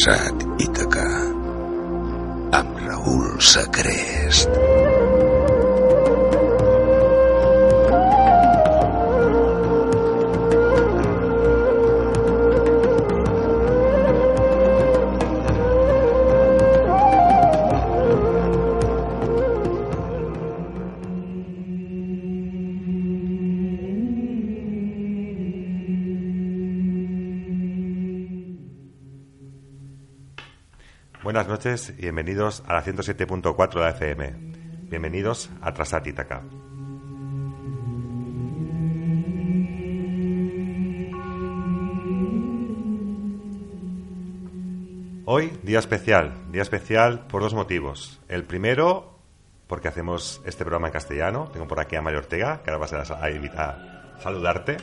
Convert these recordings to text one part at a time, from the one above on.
Side. Y bienvenidos a la 107.4 de la FM. Bienvenidos a Trasat Ítaca. Hoy, día especial. Día especial por dos motivos. El primero, porque hacemos este programa en castellano. Tengo por aquí a Mario Ortega, que ahora vas a, a- a saludarte.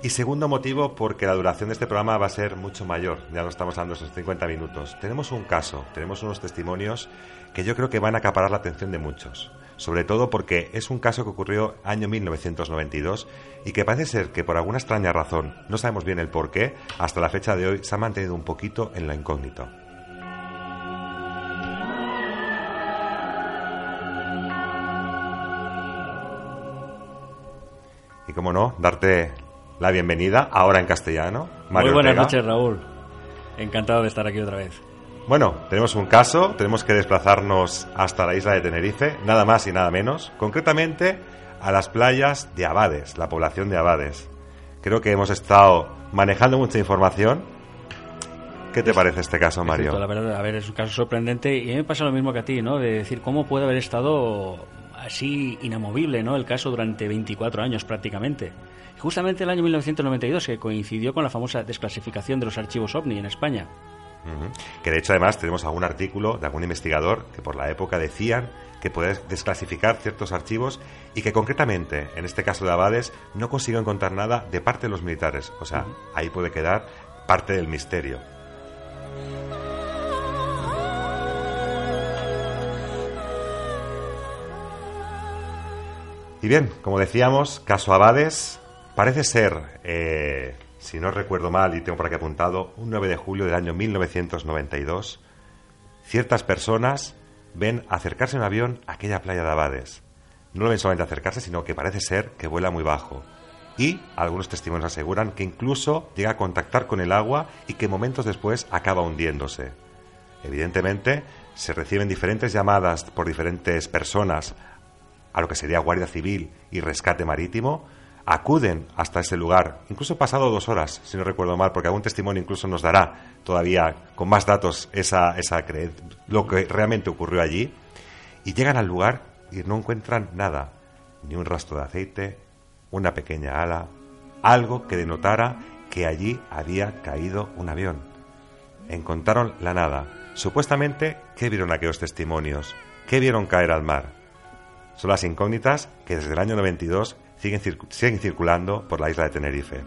Y segundo motivo, porque la duración de este programa va a ser mucho mayor. Ya no estamos hablando esos 50 minutos. Tenemos un caso, tenemos unos testimonios que yo creo que van a acaparar la atención de muchos. Sobre todo porque es un caso que ocurrió año 1992 y que parece ser que por alguna extraña razón, no sabemos bien el por qué, hasta la fecha de hoy se ha mantenido un poquito en la incógnito. Y como no, darte la bienvenida ahora en castellano. Mario Muy buenas Ortega. noches, Raúl. Encantado de estar aquí otra vez. Bueno, tenemos un caso, tenemos que desplazarnos hasta la isla de Tenerife, nada más y nada menos, concretamente a las playas de Abades, la población de Abades. Creo que hemos estado manejando mucha información. ¿Qué te parece este caso, Mario? La verdad, a ver, es un caso sorprendente y a mí me pasa lo mismo que a ti, ¿no? De decir cómo puede haber estado así inamovible, ¿no? El caso durante 24 años prácticamente. Y Justamente el año 1992, que coincidió con la famosa desclasificación de los archivos OVNI en España. Que de hecho además tenemos algún artículo de algún investigador que por la época decían que puede desclasificar ciertos archivos y que concretamente en este caso de Abades no consiguió encontrar nada de parte de los militares. O sea, ahí puede quedar parte del misterio. Y bien, como decíamos, caso Abades parece ser, eh, si no recuerdo mal y tengo por aquí apuntado, un 9 de julio del año 1992, ciertas personas ven acercarse en avión a aquella playa de Abades. No lo ven solamente acercarse, sino que parece ser que vuela muy bajo. Y algunos testimonios aseguran que incluso llega a contactar con el agua y que momentos después acaba hundiéndose. Evidentemente, se reciben diferentes llamadas por diferentes personas a lo que sería Guardia Civil y Rescate Marítimo, acuden hasta ese lugar, incluso pasado dos horas, si no recuerdo mal, porque algún testimonio incluso nos dará todavía con más datos esa, esa lo que realmente ocurrió allí, y llegan al lugar y no encuentran nada, ni un rastro de aceite, una pequeña ala, algo que denotara que allí había caído un avión. Encontraron la nada. Supuestamente, ¿qué vieron aquellos testimonios? ¿Qué vieron caer al mar? Son las incógnitas que desde el año 92 siguen, siguen circulando por la isla de Tenerife.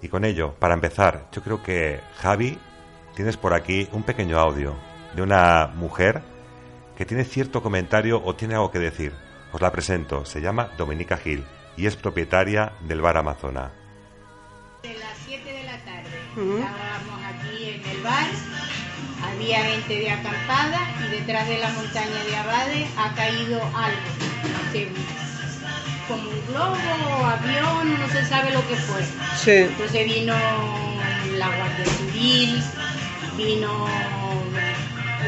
Y con ello, para empezar, yo creo que Javi, tienes por aquí un pequeño audio de una mujer que tiene cierto comentario o tiene algo que decir. Os la presento, se llama Dominica Gil y es propietaria del bar Amazona. De las 7 de la tarde estábamos aquí en el bar, había gente de acampada y detrás de la montaña de Abade ha caído algo, como un globo, avión, no se sabe lo que fue. Sí. Entonces vino la Guardia Civil, vino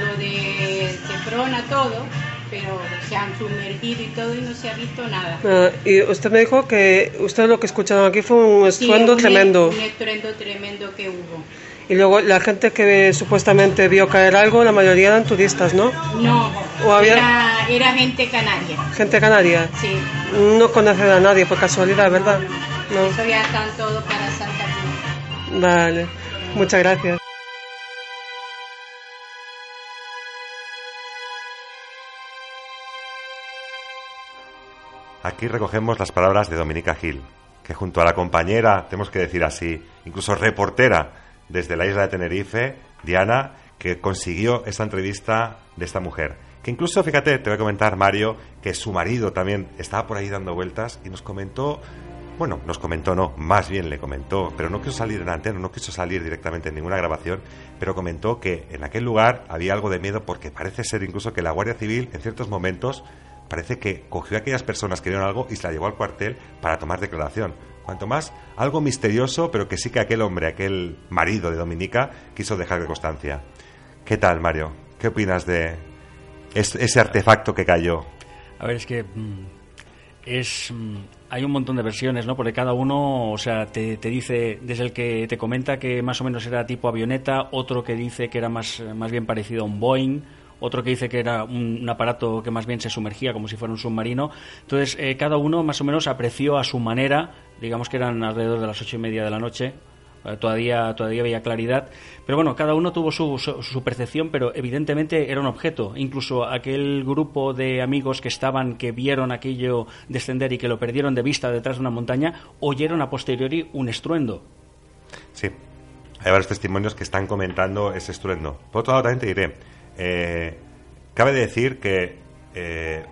lo de Seprona, todo, pero se han sumergido y todo y no se ha visto nada. Ah, y usted me dijo que usted lo que escucharon aquí fue un estruendo Sí, un- tremendo. Un estruendo tremendo que hubo. Y luego la gente que supuestamente vio caer algo, la mayoría eran turistas, ¿no? No, ¿O había- era, era gente canaria. Gente canaria. Sí, No conocen a nadie por casualidad, ¿verdad? No. eso ya están todos para Santa Cruz. Vale. Muchas gracias. Aquí recogemos las palabras de Dominica Gil, que junto a la compañera, tenemos que decir así, incluso reportera desde la isla de Tenerife, Diana, que consiguió esta entrevista de esta mujer. Que incluso, fíjate, te voy a comentar, Mario, que su marido también estaba por ahí dando vueltas y nos comentó, bueno, nos comentó no, más bien le comentó, pero no quiso salir en antena, no quiso salir directamente en ninguna grabación, pero comentó que en aquel lugar había algo de miedo porque parece ser incluso que la Guardia Civil en ciertos momentos parece que cogió a aquellas personas que vieron algo y se la llevó al cuartel para tomar declaración. Cuanto más, algo misterioso, pero que sí que aquel hombre, aquel marido de Dominica, quiso dejar de constancia. ¿Qué tal, Mario? ¿Qué opinas de es- ese artefacto que cayó? A ver, es que mm, es mm, hay un montón de versiones, ¿no? Porque cada uno, o sea, te, te dice desde el que te comenta que más o menos era tipo avioneta, otro que dice que era más, más bien parecido a un Boeing, otro que dice que era un, aparato que más bien se sumergía como si fuera un submarino. Entonces, eh, cada uno más o menos apreció a su manera, digamos que eran alrededor de las ocho y media de la noche, eh, todavía todavía había claridad pero bueno cada uno tuvo su, percepción pero evidentemente era un objeto incluso aquel grupo de amigos que estaban que vieron aquello descender y que lo perdieron de vista detrás de una montaña oyeron a posteriori un estruendo Sí, hay varios testimonios que están comentando ese estruendo. Por otro lado, también diré, eh, cabe decir que, eh,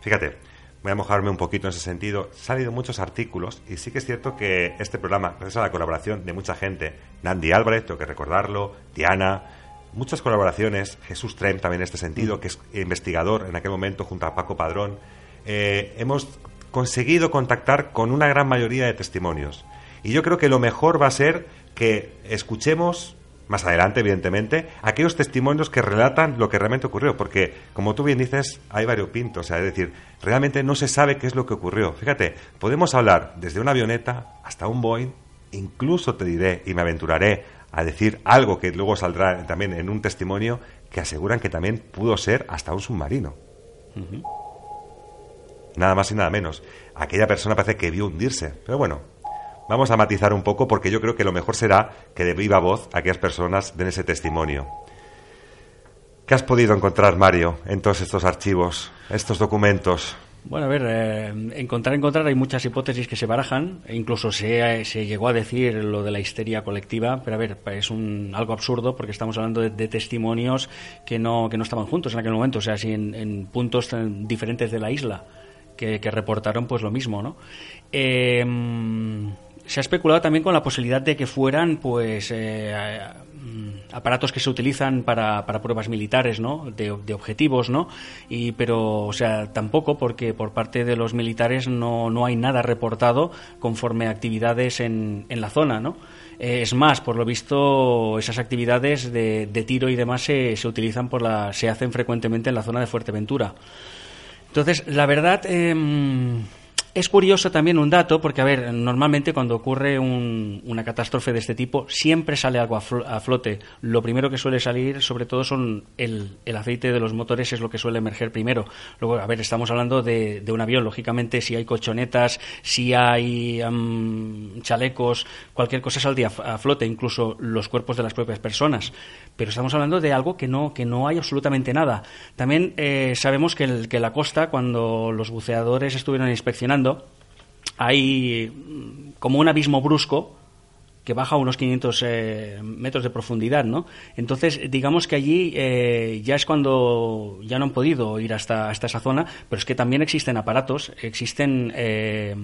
fíjate, voy a mojarme un poquito en ese sentido, han salido muchos artículos y sí que es cierto que este programa, gracias a la colaboración de mucha gente, Nandi Álvarez, tengo que recordarlo, Diana, muchas colaboraciones, Jesús Trem también en este sentido, que es investigador en aquel momento junto a Paco Padrón, eh, hemos conseguido contactar con una gran mayoría de testimonios. Y yo creo que lo mejor va a ser que escuchemos más adelante, evidentemente, aquellos testimonios que relatan lo que realmente ocurrió, porque, como tú bien dices, hay varios pintos, o sea, es decir, realmente no se sabe qué es lo que ocurrió. Fíjate, podemos hablar desde una avioneta hasta un Boeing, incluso te diré y me aventuraré a decir algo que luego saldrá también en un testimonio que aseguran que también pudo ser hasta un submarino. Nada más y nada menos. Aquella persona parece que vio hundirse, pero bueno, Vamos a matizar un poco porque yo creo que lo mejor será que de viva voz aquellas personas den ese testimonio. ¿Qué has podido encontrar, Mario, en todos estos archivos, estos documentos? Bueno, a ver, eh, encontrar, encontrar, hay muchas hipótesis que se barajan, e incluso se, llegó a decir lo de la histeria colectiva, pero a ver, es un, algo absurdo porque estamos hablando de, testimonios que no, que no estaban juntos en aquel momento, o sea, si en, en puntos diferentes de la isla que, que, reportaron pues lo mismo, ¿no? Eh, se ha especulado también con la posibilidad de que fueran pues eh, aparatos que se utilizan para, para pruebas militares no de, de, objetivos no y pero o sea tampoco porque por parte de los militares no, no hay nada reportado conforme a actividades en, en la zona no eh, es más por lo visto esas actividades de, de tiro y demás se, se utilizan por la se hacen frecuentemente en la zona de Fuerteventura. Entonces la verdad eh, es curioso también un dato, porque, a ver, normalmente cuando ocurre un, una catástrofe de este tipo, siempre sale algo a, fl a, flote. Lo primero que suele salir, sobre todo, son el, el, aceite de los motores, es lo que suele emerger primero. Luego, a ver, estamos hablando de, de un avión, lógicamente, si hay colchonetas, si hay um, chalecos, cualquier cosa saldría a flote, incluso los cuerpos de las propias personas. Pero estamos hablando de algo que no, que no hay absolutamente nada. También eh, sabemos que, el, que la costa, cuando los buceadores estuvieron inspeccionando, hay como un abismo brusco que baja unos 500 eh, metros de profundidad, ¿no? Entonces, digamos que allí eh, ya es cuando ya no han podido ir hasta, hasta esa zona, pero es que también existen aparatos, existen eh,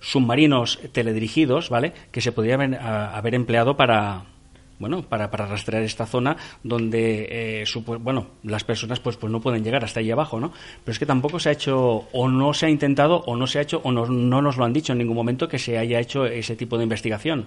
submarinos teledirigidos, ¿vale? Que se podrían haber, haber empleado para, bueno, para, para rastrear esta zona donde, eh, bueno, las personas pues, pues no pueden llegar hasta ahí abajo, ¿no? Pero es que tampoco se ha hecho, o no se ha intentado, o no se ha hecho, o no, no nos lo han dicho en ningún momento que se haya hecho ese tipo de investigación.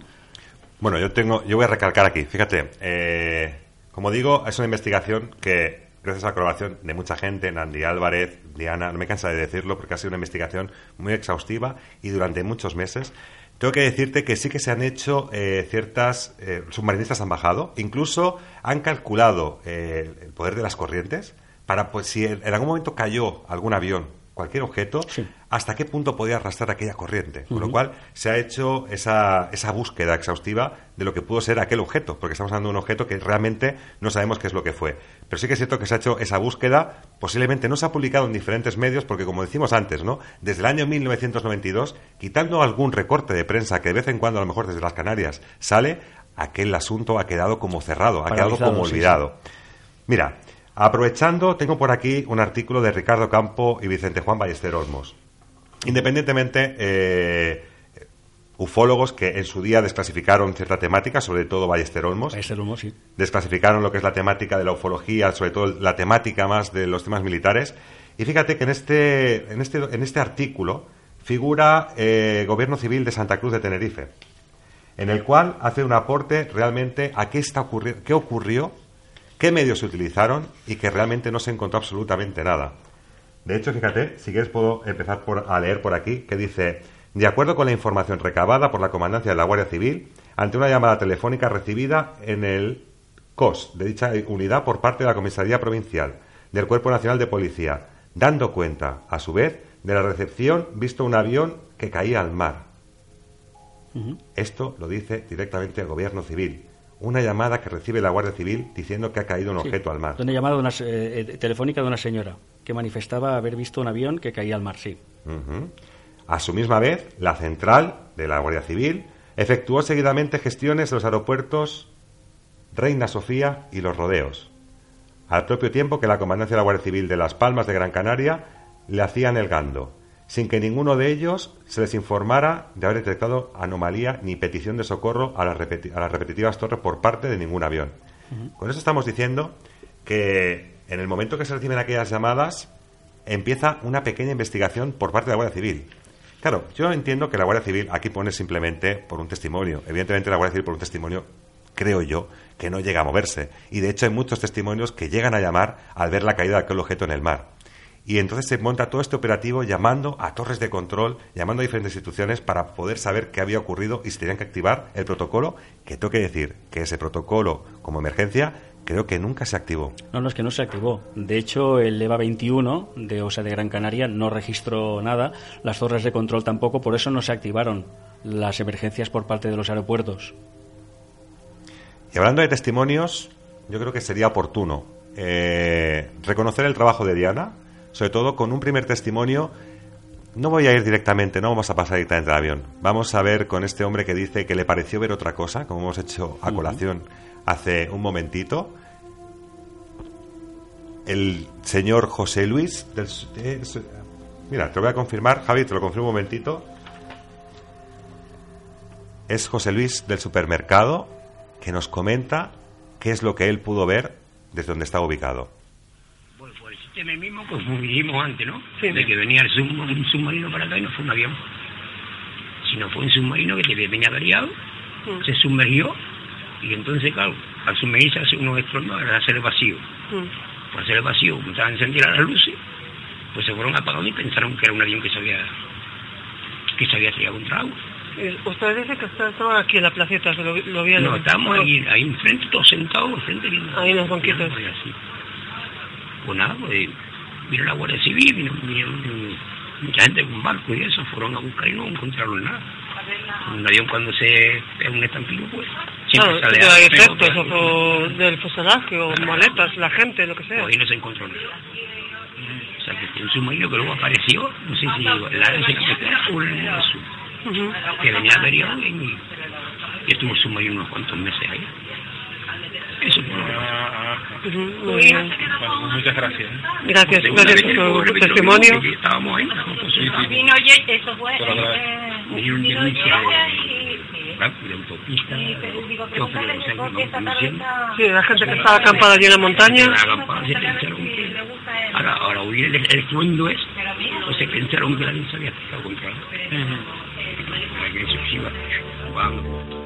Bueno, yo tengo, yo voy a recalcar aquí, fíjate, eh, como digo, es una investigación que gracias a la colaboración de mucha gente, Nandi Álvarez, Diana, no me cansa de decirlo porque ha sido una investigación muy exhaustiva y durante muchos meses. Tengo que decirte que sí que se han hecho eh, ciertas... Eh, submarinistas han bajado, incluso han calculado eh, el poder de las corrientes para, pues, si en, algún momento cayó algún avión, cualquier objeto, hasta qué punto podía arrastrar aquella corriente. Con lo cual se ha hecho esa, esa búsqueda exhaustiva de lo que pudo ser aquel objeto, porque estamos hablando de un objeto que realmente no sabemos qué es lo que fue. Pero sí que es cierto que se ha hecho esa búsqueda, posiblemente no se ha publicado en diferentes medios, porque como decimos antes, ¿no? Desde el año 1992, quitando algún recorte de prensa que de vez en cuando, a lo mejor desde las Canarias, sale, aquel asunto ha quedado como cerrado, ha quedado como olvidado. Mira, Aprovechando, tengo por aquí un artículo de Ricardo Campo y Vicente Juan Ballester Olmos. Independientemente, eh, ufólogos que en su día desclasificaron cierta temática, sobre todo Ballester Olmos. Ballester Olmos, sí. Desclasificaron lo que es la temática de la ufología, sobre todo la temática más de los temas militares. Y fíjate que en este, en este, en este artículo figura eh, Gobierno Civil de Santa Cruz de Tenerife, en el cual hace un aporte realmente a qué, está ocurriendo, qué ocurrió qué medios se utilizaron y que realmente no se encontró absolutamente nada. De hecho, fíjate, si quieres puedo empezar por, a leer por aquí, que dice, de acuerdo con la información recabada por la Comandancia de la Guardia Civil, ante una llamada telefónica recibida en el COS de dicha unidad por parte de la Comisaría Provincial del Cuerpo Nacional de Policía, dando cuenta, a su vez, de la recepción visto un avión que caía al mar. Esto lo dice directamente el Gobierno Civil una llamada que recibe la Guardia Civil diciendo que ha caído un objeto al mar. Una llamada de una, eh, eh, telefónica de una señora que manifestaba haber visto un avión que caía al mar, sí. A su misma vez, la central de la Guardia Civil efectuó seguidamente gestiones en los aeropuertos Reina Sofía y Los Rodeos, al propio tiempo que la Comandancia de la Guardia Civil de Las Palmas de Gran Canaria le hacían el gando sin que ninguno de ellos se les informara de haber detectado anomalía ni petición de socorro a las, repetitivas torres por parte de ningún avión. Con eso estamos diciendo que en el momento que se reciben aquellas llamadas empieza una pequeña investigación por parte de la Guardia Civil. Claro, yo entiendo que la Guardia Civil aquí pone simplemente por un testimonio. Evidentemente la Guardia Civil por un testimonio, creo yo, que no llega a moverse. Y de hecho hay muchos testimonios que llegan a llamar al ver la caída de aquel objeto en el mar. Y entonces se monta todo este operativo llamando a torres de control, llamando a diferentes instituciones para poder saber qué había ocurrido y si tenían que activar el protocolo, que tengo que decir que ese protocolo como emergencia creo que nunca se activó. No, no es que no se activó. De hecho, el EVA 21 de OSA de Gran Canaria no registró nada, las torres de control tampoco, por eso no se activaron las emergencias por parte de los aeropuertos. Y hablando de testimonios, yo creo que sería oportuno eh, reconocer el trabajo de Diana, sobre todo con un primer testimonio. No voy a ir directamente, no vamos a pasar directamente al avión. Vamos a ver con este hombre que dice que le pareció ver otra cosa, como hemos hecho a colación hace un momentito. El señor José Luis del, Mira, te lo voy a confirmar, Javi, te lo confirmo un momentito. Es José Luis del supermercado que nos comenta qué es lo que él pudo ver desde donde estaba ubicado el mismo como dijimos antes, ¿no? De que venía el un submarino para acá y no fue un avión. Sino fue un submarino que venía variado, mm. se sumergió y entonces, claro, al sumergirse hace unos estrondos, al hacer el vacío. Mm. Por hacer el vacío, como estaban encendidas las luces, pues se fueron apagando y pensaron que era un avión que se había, que se había estrellado contra agua. Eh, usted dice que estaba aquí en la placeta, que lo, lo. No, estábamos ahí, ahí enfrente, todos sentados, enfrente. Ahí en los banquitos. Así nada, pues vino la Guardia Civil, vino, mucha gente con barco y eso, fueron a buscar y no encontraron nada. Un avión cuando se es un estampillo, pues siempre sale hay efectos o del fuselaje o maletas, la gente, lo que sea. Ahí no se encontró nada. O sea, que un submarino que luego apareció, no sé si el área se quedó o el azul, uh -huh. que venía averiado y, y estuvo submarino unos cuantos meses ahí. Eso fue muy bien. muchas gracias. Gracias, gracias por su testimonio. Estábamos ahí. Vino eso fue. Vino un denuncia de autopista. Sí, la gente que estaba acampada allí en la montaña. Ahora, ahora oír el, el cuento es, pues se pensaron que la se había estado contra. Que eso se iba jugando.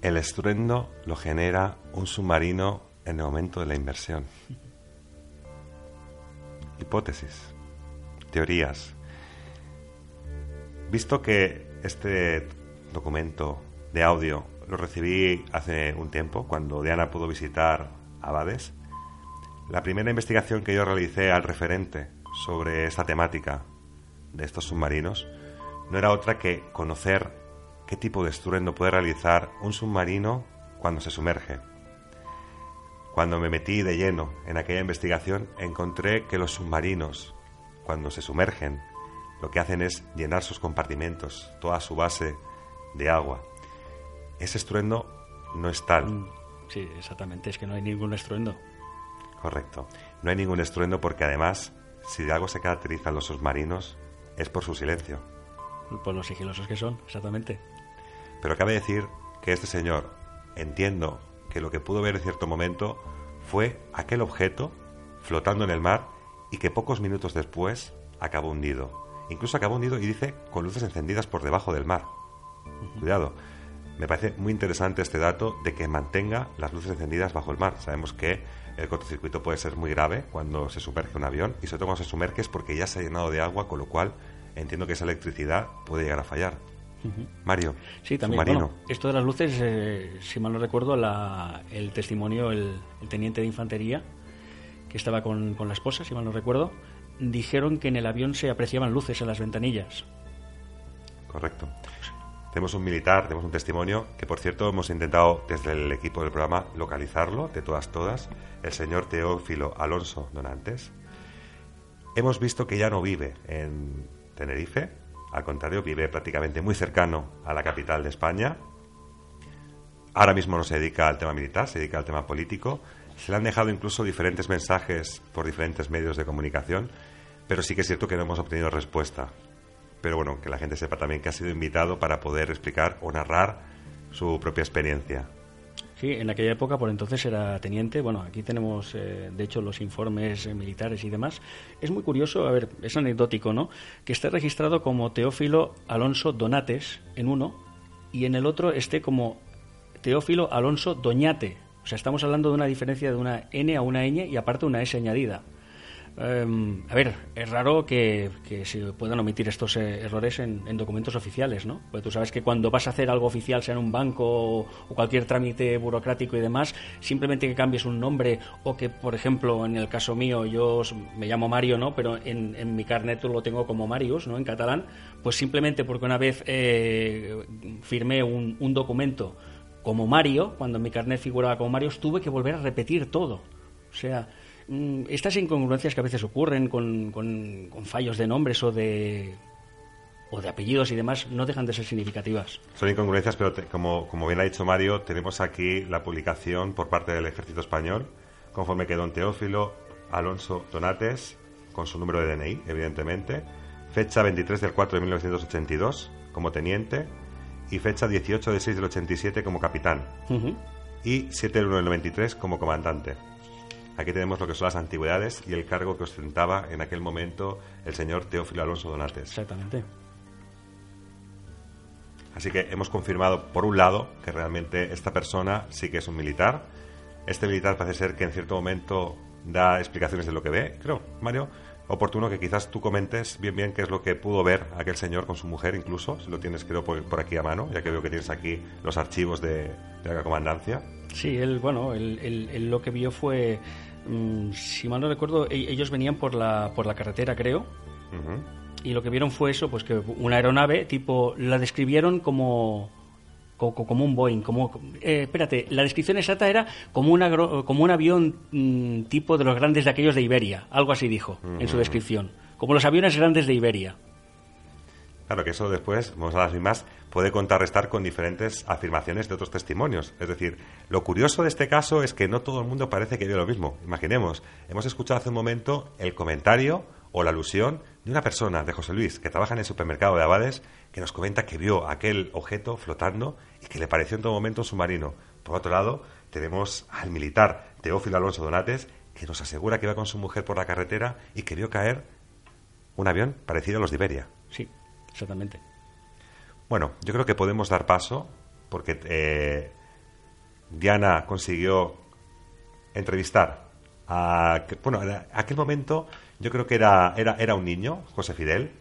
El estruendo lo genera un submarino en el momento de la inversión. Hipótesis, teorías. Visto que este documento de audio lo recibí hace un tiempo, cuando Diana pudo visitar Abades, la primera investigación que yo realicé al referente sobre esta temática de estos submarinos no era otra que conocer qué tipo de estruendo puede realizar un submarino cuando se sumerge. Cuando me metí de lleno en aquella investigación, encontré que los submarinos, cuando se sumergen, lo que hacen es llenar sus compartimentos, toda su base de agua. Ese estruendo no es tal. Mm, sí, exactamente, es que no hay ningún estruendo. Correcto. No hay ningún estruendo porque además, si de algo se caracterizan los submarinos, es por su silencio. Por los sigilosos que son, exactamente. Pero cabe decir que este señor, entiendo que lo que pudo ver en cierto momento fue aquel objeto flotando en el mar y que pocos minutos después acabó hundido. Incluso acabó hundido y dice con luces encendidas por debajo del mar. Cuidado. Me parece muy interesante este dato de que mantenga las luces encendidas bajo el mar. Sabemos que el cortocircuito puede ser muy grave cuando se sumerge un avión y sobre todo cuando se sumerge es porque ya se ha llenado de agua, con lo cual entiendo que esa electricidad puede llegar a fallar. Mario, sí, también. esto de las luces, eh, si mal no recuerdo, el testimonio, el, teniente de infantería que estaba con, con la esposa, si mal no recuerdo, dijeron que en el avión se apreciaban luces en las ventanillas. Correcto. Tenemos un militar, tenemos un testimonio que, por cierto, hemos intentado desde el equipo del programa localizarlo, de todas, todas, el señor Teófilo Alonso Donantes. Hemos visto que ya no vive en Tenerife, al contrario, vive prácticamente muy cercano a la capital de España. Ahora mismo no se dedica al tema militar, se dedica al tema político. Se le han dejado incluso diferentes mensajes por diferentes medios de comunicación, pero sí que es cierto que no hemos obtenido respuesta. Pero bueno, que la gente sepa también que ha sido invitado para poder explicar o narrar su propia experiencia. Sí, en aquella época, por entonces era teniente. Bueno, aquí tenemos, eh, de hecho, los informes eh, militares y demás. Es muy curioso, a ver, es anecdótico, ¿no? Que esté registrado como Teófilo Alonso Donates en uno y en el otro esté como Teófilo Alonso Doñate. O sea, estamos hablando de una diferencia de una N a una ñ y aparte una S añadida. Em, a ver, es raro que, se puedan omitir estos eh, errores en, documentos oficiales, ¿no? Porque tú sabes que cuando vas a hacer algo oficial, sea en un banco o, cualquier trámite burocrático y demás, simplemente que cambies un nombre o que, por ejemplo, en el caso mío, yo me llamo Mario, ¿no? Pero en, mi carnet lo tengo como Marius, ¿no? En catalán, pues simplemente porque una vez eh, firmé un, documento como Mario, cuando en mi carnet figuraba como Mario, tuve que volver a repetir todo. O sea, estas incongruencias que a veces ocurren con, con, fallos de nombres o de o de apellidos y demás no dejan de ser significativas. Son incongruencias, pero como, como bien ha dicho Mario, tenemos aquí la publicación por parte del Ejército Español, conforme que don Teófilo Alonso Donates, con su número de DNI, evidentemente, fecha 23 del 4 de 1982 como teniente y fecha 18 de 6 del 87 como capitán y 7 del 1 del 93 como comandante. Aquí tenemos lo que son las antigüedades y el cargo que ostentaba en aquel momento el señor Teófilo Alonso Donates. Exactamente. Así que hemos confirmado, por un lado, que realmente esta persona sí que es un militar. Este militar parece ser que en cierto momento da explicaciones de lo que ve. Creo, Mario, oportuno que quizás tú comentes bien bien qué es lo que pudo ver aquel señor con su mujer, incluso, si lo tienes creo por, aquí a mano, ya que veo que tienes aquí los archivos de, la comandancia. Sí, él, bueno, él, lo que vio fue si mal no recuerdo, e-, ellos venían por la, por la carretera, creo. Y lo que vieron fue eso, pues que una aeronave, tipo, la describieron como como, un Boeing, como eh, espérate, la descripción exacta era como una como un avión mm, tipo de los grandes de aquellos de Iberia, algo así dijo en su descripción, como los aviones grandes de Iberia. Claro que eso después, vamos a las mismas, puede contrarrestar con diferentes afirmaciones de otros testimonios. Es decir, lo curioso de este caso es que no todo el mundo parece que vio lo mismo. Imaginemos, hemos escuchado hace un momento el comentario o la alusión de una persona, de José Luis, que trabaja en el supermercado de Abades, que nos comenta que vio aquel objeto flotando y que le pareció en todo momento un submarino. Por otro lado, tenemos al militar Teófilo Alonso Donates, que nos asegura que iba con su mujer por la carretera y que vio caer un avión parecido a los de Iberia. Sí exactamente. Bueno, yo creo que podemos dar paso porque eh, Diana consiguió entrevistar a... Bueno, en aquel momento yo creo que era, era, era un niño, José Fidel,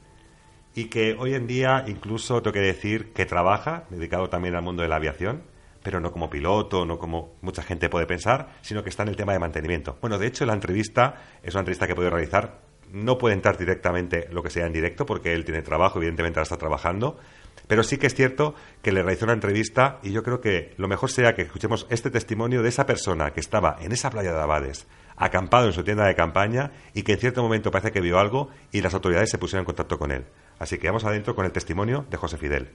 y que hoy en día incluso tengo que decir que trabaja, dedicado también al mundo de la aviación, pero no como piloto, no como mucha gente puede pensar, sino que está en el tema de mantenimiento. Bueno, de hecho, la entrevista es una entrevista que puede realizar. No puede entrar directamente lo que sea en directo, porque él tiene trabajo, evidentemente ahora está trabajando, pero sí que es cierto que le realizó una entrevista y yo creo que lo mejor sería que escuchemos este testimonio de esa persona que estaba en esa playa de Abades, acampado en su tienda de campaña y que en cierto momento parece que vio algo y las autoridades se pusieron en contacto con él. Así que vamos adentro con el testimonio de José Fidel.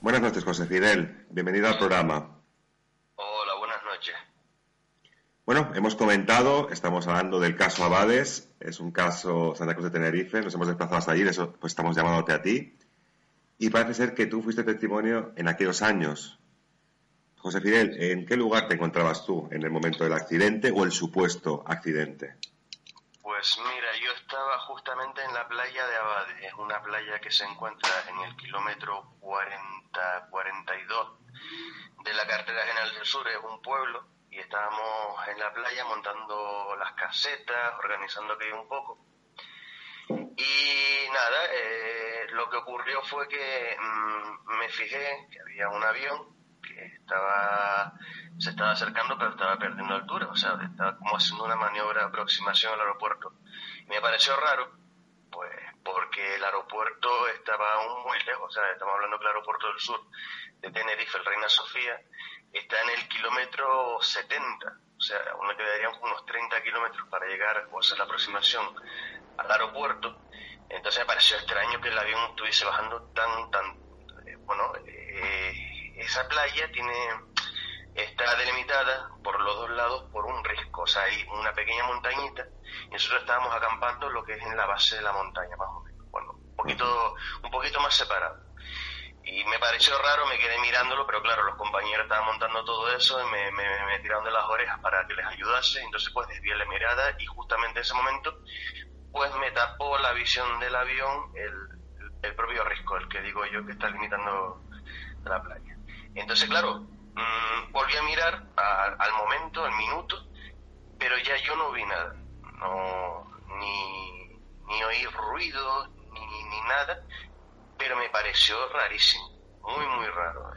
Buenas noches, José Fidel. Bienvenido al programa. Hola, buenas noches. Bueno, hemos comentado, estamos hablando del caso Abades, es un caso Santa Cruz de Tenerife, nos hemos desplazado hasta allí, eso pues estamos llamándote a ti. Y parece ser que tú fuiste testimonio en aquellos años. José Fidel, ¿en qué lugar te encontrabas tú en el momento del accidente o el supuesto accidente? Pues mira, yo estaba justamente en la playa de Abade, es una playa que se encuentra en el kilómetro 40-42 de la carretera general del sur, es un pueblo, y estábamos en la playa montando las casetas, organizando aquello un poco. Y nada, eh, lo que ocurrió fue que mm, me fijé que había un avión que estaba se estaba acercando pero estaba perdiendo altura, o sea, estaba como haciendo una maniobra de aproximación al aeropuerto. Me pareció raro, pues porque el aeropuerto estaba aún muy lejos, o sea, estamos hablando del aeropuerto del sur de Tenerife, el Reina Sofía, está en el kilómetro 70, o sea, aún me quedarían unos 30 kilómetros para llegar o hacer la aproximación al aeropuerto. Entonces me pareció extraño que el avión estuviese bajando tan, tan, eh, bueno, eh, esa playa tiene, está delimitada por los dos lados por un risco, o sea, hay una pequeña montañita y nosotros estábamos acampando lo que es en la base de la montaña, más o menos, bueno, un poquito, un poquito más separado. Y me pareció raro, me quedé mirándolo, pero claro, los compañeros estaban montando todo eso y me, me, tiraron de las orejas para que les ayudase, entonces pues desvié la mirada y justamente en ese momento pues me tapó la visión del avión el, propio risco, el que digo yo que está limitando la playa. Entonces, claro, mm, volví a mirar al momento, al minuto, pero ya yo no vi nada, no, ni, ni oí ruido, ni, ni nada, pero me pareció rarísimo, muy, muy raro.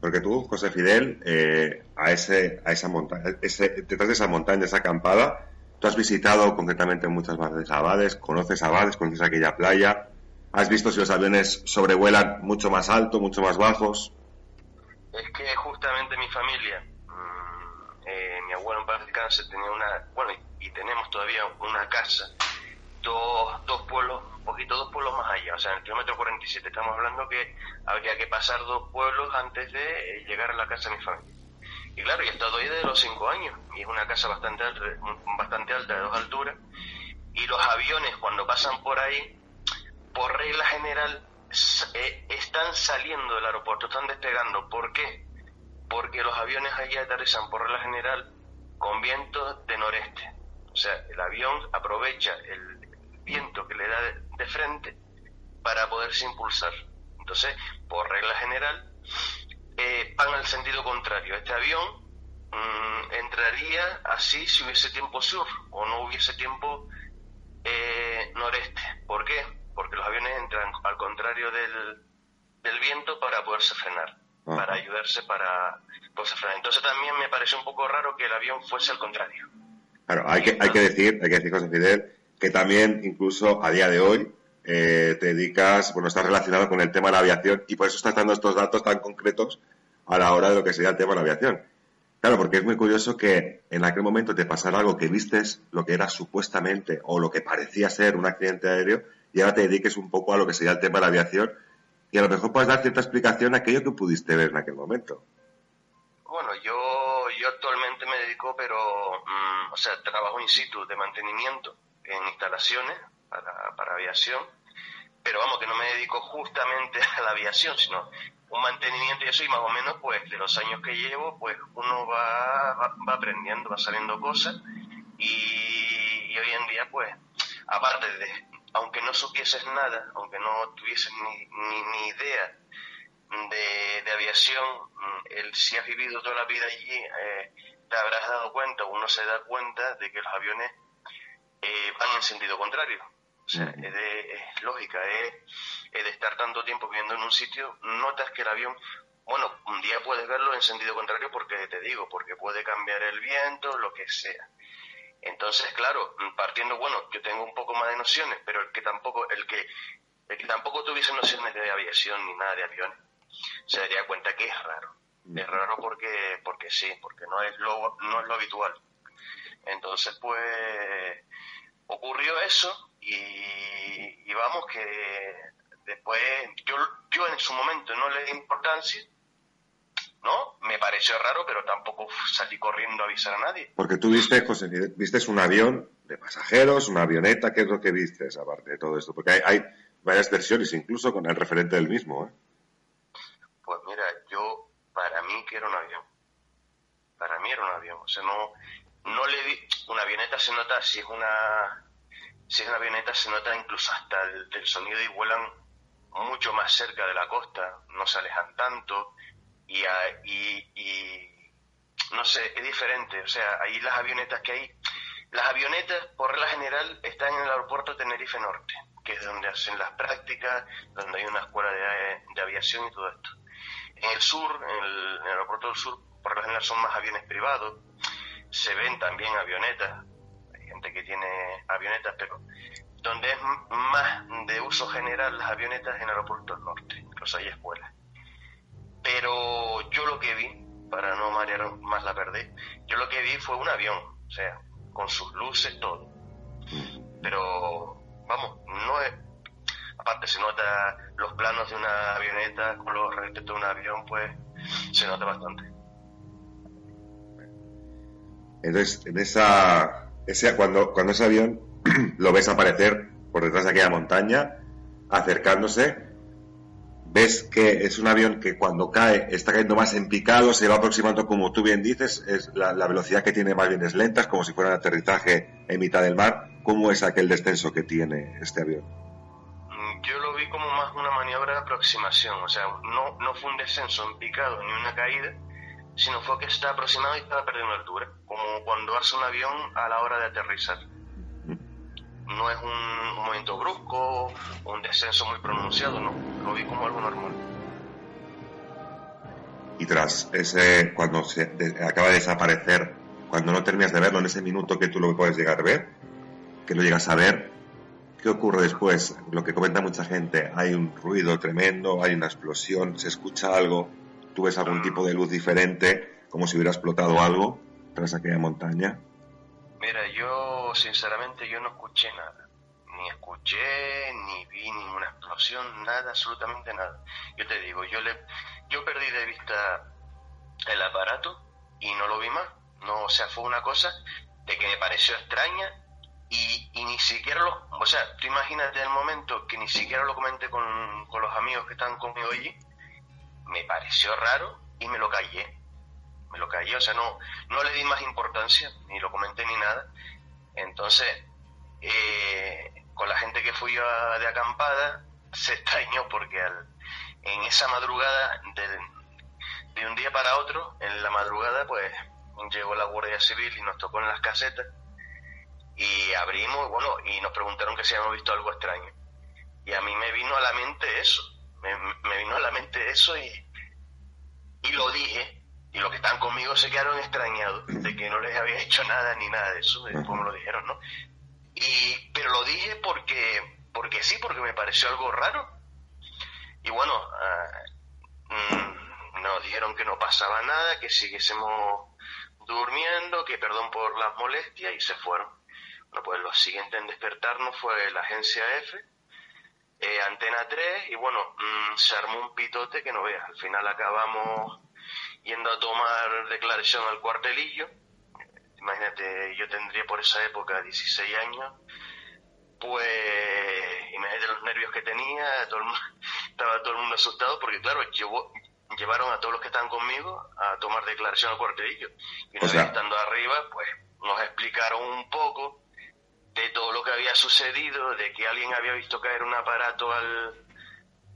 Porque tú, José Fidel, eh, a, ese, a esa montaña, detrás de esa montaña, esa acampada, Tú has visitado concretamente muchas bases Abades, conoces Abades, conoces aquella playa, has visto si los aviones sobrevuelan mucho más alto, mucho más bajos. Es que justamente mi familia, mm, eh, mi abuelo en paz descanse tenía una, bueno, y, tenemos todavía una casa, dos, dos pueblos, un poquito dos pueblos más allá, o sea, en el kilómetro 47 estamos hablando que habría que pasar dos pueblos antes de eh, llegar a la casa de mi familia. Y claro, yo he estado ahí desde los cinco años y es una casa bastante alta, bastante alta de dos alturas. Y los aviones cuando pasan por ahí, por regla general, eh, están saliendo del aeropuerto, están despegando. ¿Por qué? Porque los aviones allí aterrizan por regla general con viento de noreste. O sea, el avión aprovecha el viento que le da de frente para poderse impulsar. Entonces, por regla general, eh, van al sentido contrario. Este avión mm, entraría así si hubiese tiempo sur o no hubiese tiempo eh, noreste. ¿Por qué? Porque los aviones entran al contrario del, del viento para poderse frenar, para ayudarse para poderse frenar. Entonces también me parece un poco raro que el avión fuese al contrario. Claro, hay que, hay que decir, hay que decir, José Fidel, que también incluso a día de hoy eh, te dedicas, bueno, estás relacionado con el tema de la aviación y por eso estás dando estos datos tan concretos a la hora de lo que sería el tema de la aviación. Claro, porque es muy curioso que en aquel momento te pasara algo que vistes lo que era supuestamente o lo que parecía ser un accidente aéreo y ahora te dediques un poco a lo que sería el tema de la aviación y a lo mejor puedes dar cierta explicación a aquello que pudiste ver en aquel momento. Bueno, yo, yo actualmente me dedico, pero, mm, o sea, trabajo in situ de mantenimiento en instalaciones para, para aviación pero vamos, que no me dedico justamente a la aviación, sino un mantenimiento y eso, y más o menos, pues, de los años que llevo, pues, uno va, va, aprendiendo, va saliendo cosas, y, hoy en día, pues, aparte de, aunque no supieses nada, aunque no tuvieses ni, ni, idea de, aviación, mm, el, si has vivido toda la vida allí, eh, te habrás dado cuenta, uno se da cuenta de que los aviones eh, van en sentido contrario. O sea, es, es lógica, es, de estar tanto tiempo viviendo en un sitio, notas que el avión, bueno, un día puedes verlo en sentido contrario porque te digo, porque puede cambiar el viento, lo que sea. Entonces, claro, partiendo, bueno, yo tengo un poco más de nociones, pero el que tampoco, el que, el que tampoco tuviese nociones de aviación ni nada de aviones, se daría cuenta que es raro. Es raro porque, porque sí, porque no es lo, no es lo habitual. Entonces, pues, ocurrió eso y, vamos que después yo, yo en su momento no le di importancia, ¿no? Me pareció raro, pero tampoco salí corriendo a avisar a nadie. Porque tú viste, José, viste un avión de pasajeros, una avioneta, ¿qué es lo que viste aparte de todo esto? Porque hay, hay varias versiones, incluso con el referente del mismo, ¿eh? Pues mira, yo, para mí que era un avión. Para mí era un avión. O sea, no, no le vi, una avioneta se nota, si es una, si es una avioneta se nota incluso hasta el, sonido y vuelan mucho más cerca de la costa, no se alejan tanto y, y, no sé, es diferente. O sea, ahí las avionetas que hay, las avionetas por regla general están en el aeropuerto Tenerife Norte, que es donde hacen las prácticas, donde hay una escuela de, aviación y todo esto. En el sur, en el, aeropuerto del sur, por lo general son más aviones privados. Se ven también avionetas. Hay gente que tiene avionetas, pero donde es más de uso general las avionetas en el aeropuerto del norte, incluso hay escuelas. Pero yo lo que vi, para no marear más la perdí, yo lo que vi fue un avión, o sea, con sus luces, todo. Pero, vamos, no es, aparte se nota los planos de una avioneta con los respecto de un avión, pues se nota bastante. Entonces, en esa, ese, cuando, cuando ese avión lo ves aparecer por detrás de aquella montaña, acercándose, ves que es un avión que cuando cae está cayendo más en picado, se va aproximando, como tú bien dices, es la, velocidad que tiene más bien es lenta, como si fuera un aterrizaje en mitad del mar. ¿Cómo es aquel descenso que tiene este avión? yo lo vi como más una maniobra de aproximación, o sea, no, no fue un descenso en picado ni una caída, sino fue que está aproximado y estaba perdiendo altura, como cuando hace un avión a la hora de aterrizar. No es un, movimiento brusco, un descenso muy pronunciado, no, lo vi como algo normal. Y tras ese, cuando se acaba de desaparecer, cuando no terminas de verlo en ese minuto que tú lo puedes llegar a ver, que lo llegas a ver, ¿Qué ocurre después? Lo que comenta mucha gente, hay un ruido tremendo, hay una explosión, se escucha algo, tú ves algún tipo de luz diferente, como si hubiera explotado algo tras aquella montaña. Mira, yo sinceramente yo no escuché nada, ni escuché, ni vi ninguna explosión, nada, absolutamente nada. Yo te digo, yo le, yo perdí de vista el aparato y no lo vi más. No, o sea, fue una cosa de que me pareció extraña y, ni siquiera lo, o sea, tú imagínate el momento que ni siquiera lo comenté con, con los amigos que están conmigo allí, me pareció raro y me lo callé, me lo callé, o sea, no, no le di más importancia, ni lo comenté ni nada, entonces, eh, con la gente que fui de acampada, se extrañó porque en esa madrugada, de, de un día para otro, en la madrugada, pues llegó la Guardia Civil y nos tocó en las casetas y abrimos, bueno, y nos preguntaron que si habíamos visto algo extraño. Y a mí me vino a la mente eso, me, vino a la mente eso y, y lo dije, y los que están conmigo se quedaron extrañados de que no les había hecho nada ni nada de eso, como lo dijeron, ¿no? Y, pero lo dije porque, porque sí, porque me pareció algo raro. Y bueno, mm, nos dijeron que no pasaba nada, que siguiésemos durmiendo, que perdón por las molestias y se fueron. Bueno, pues lo siguiente en despertarnos fue la agencia F, eh, Antena 3, y bueno, mm, se armó un pitote que no veas. Al final acabamos yendo a tomar declaración al cuartelillo. Imagínate, yo tendría por esa época 16 años. Pues imagínate los nervios que tenía, todo estaba todo el mundo asustado porque claro, llevaron a todos los que estaban conmigo a tomar declaración al cuartelillo. Y una vez estando arriba, pues nos explicaron un poco de todo lo que había sucedido, de que alguien había visto caer un aparato al,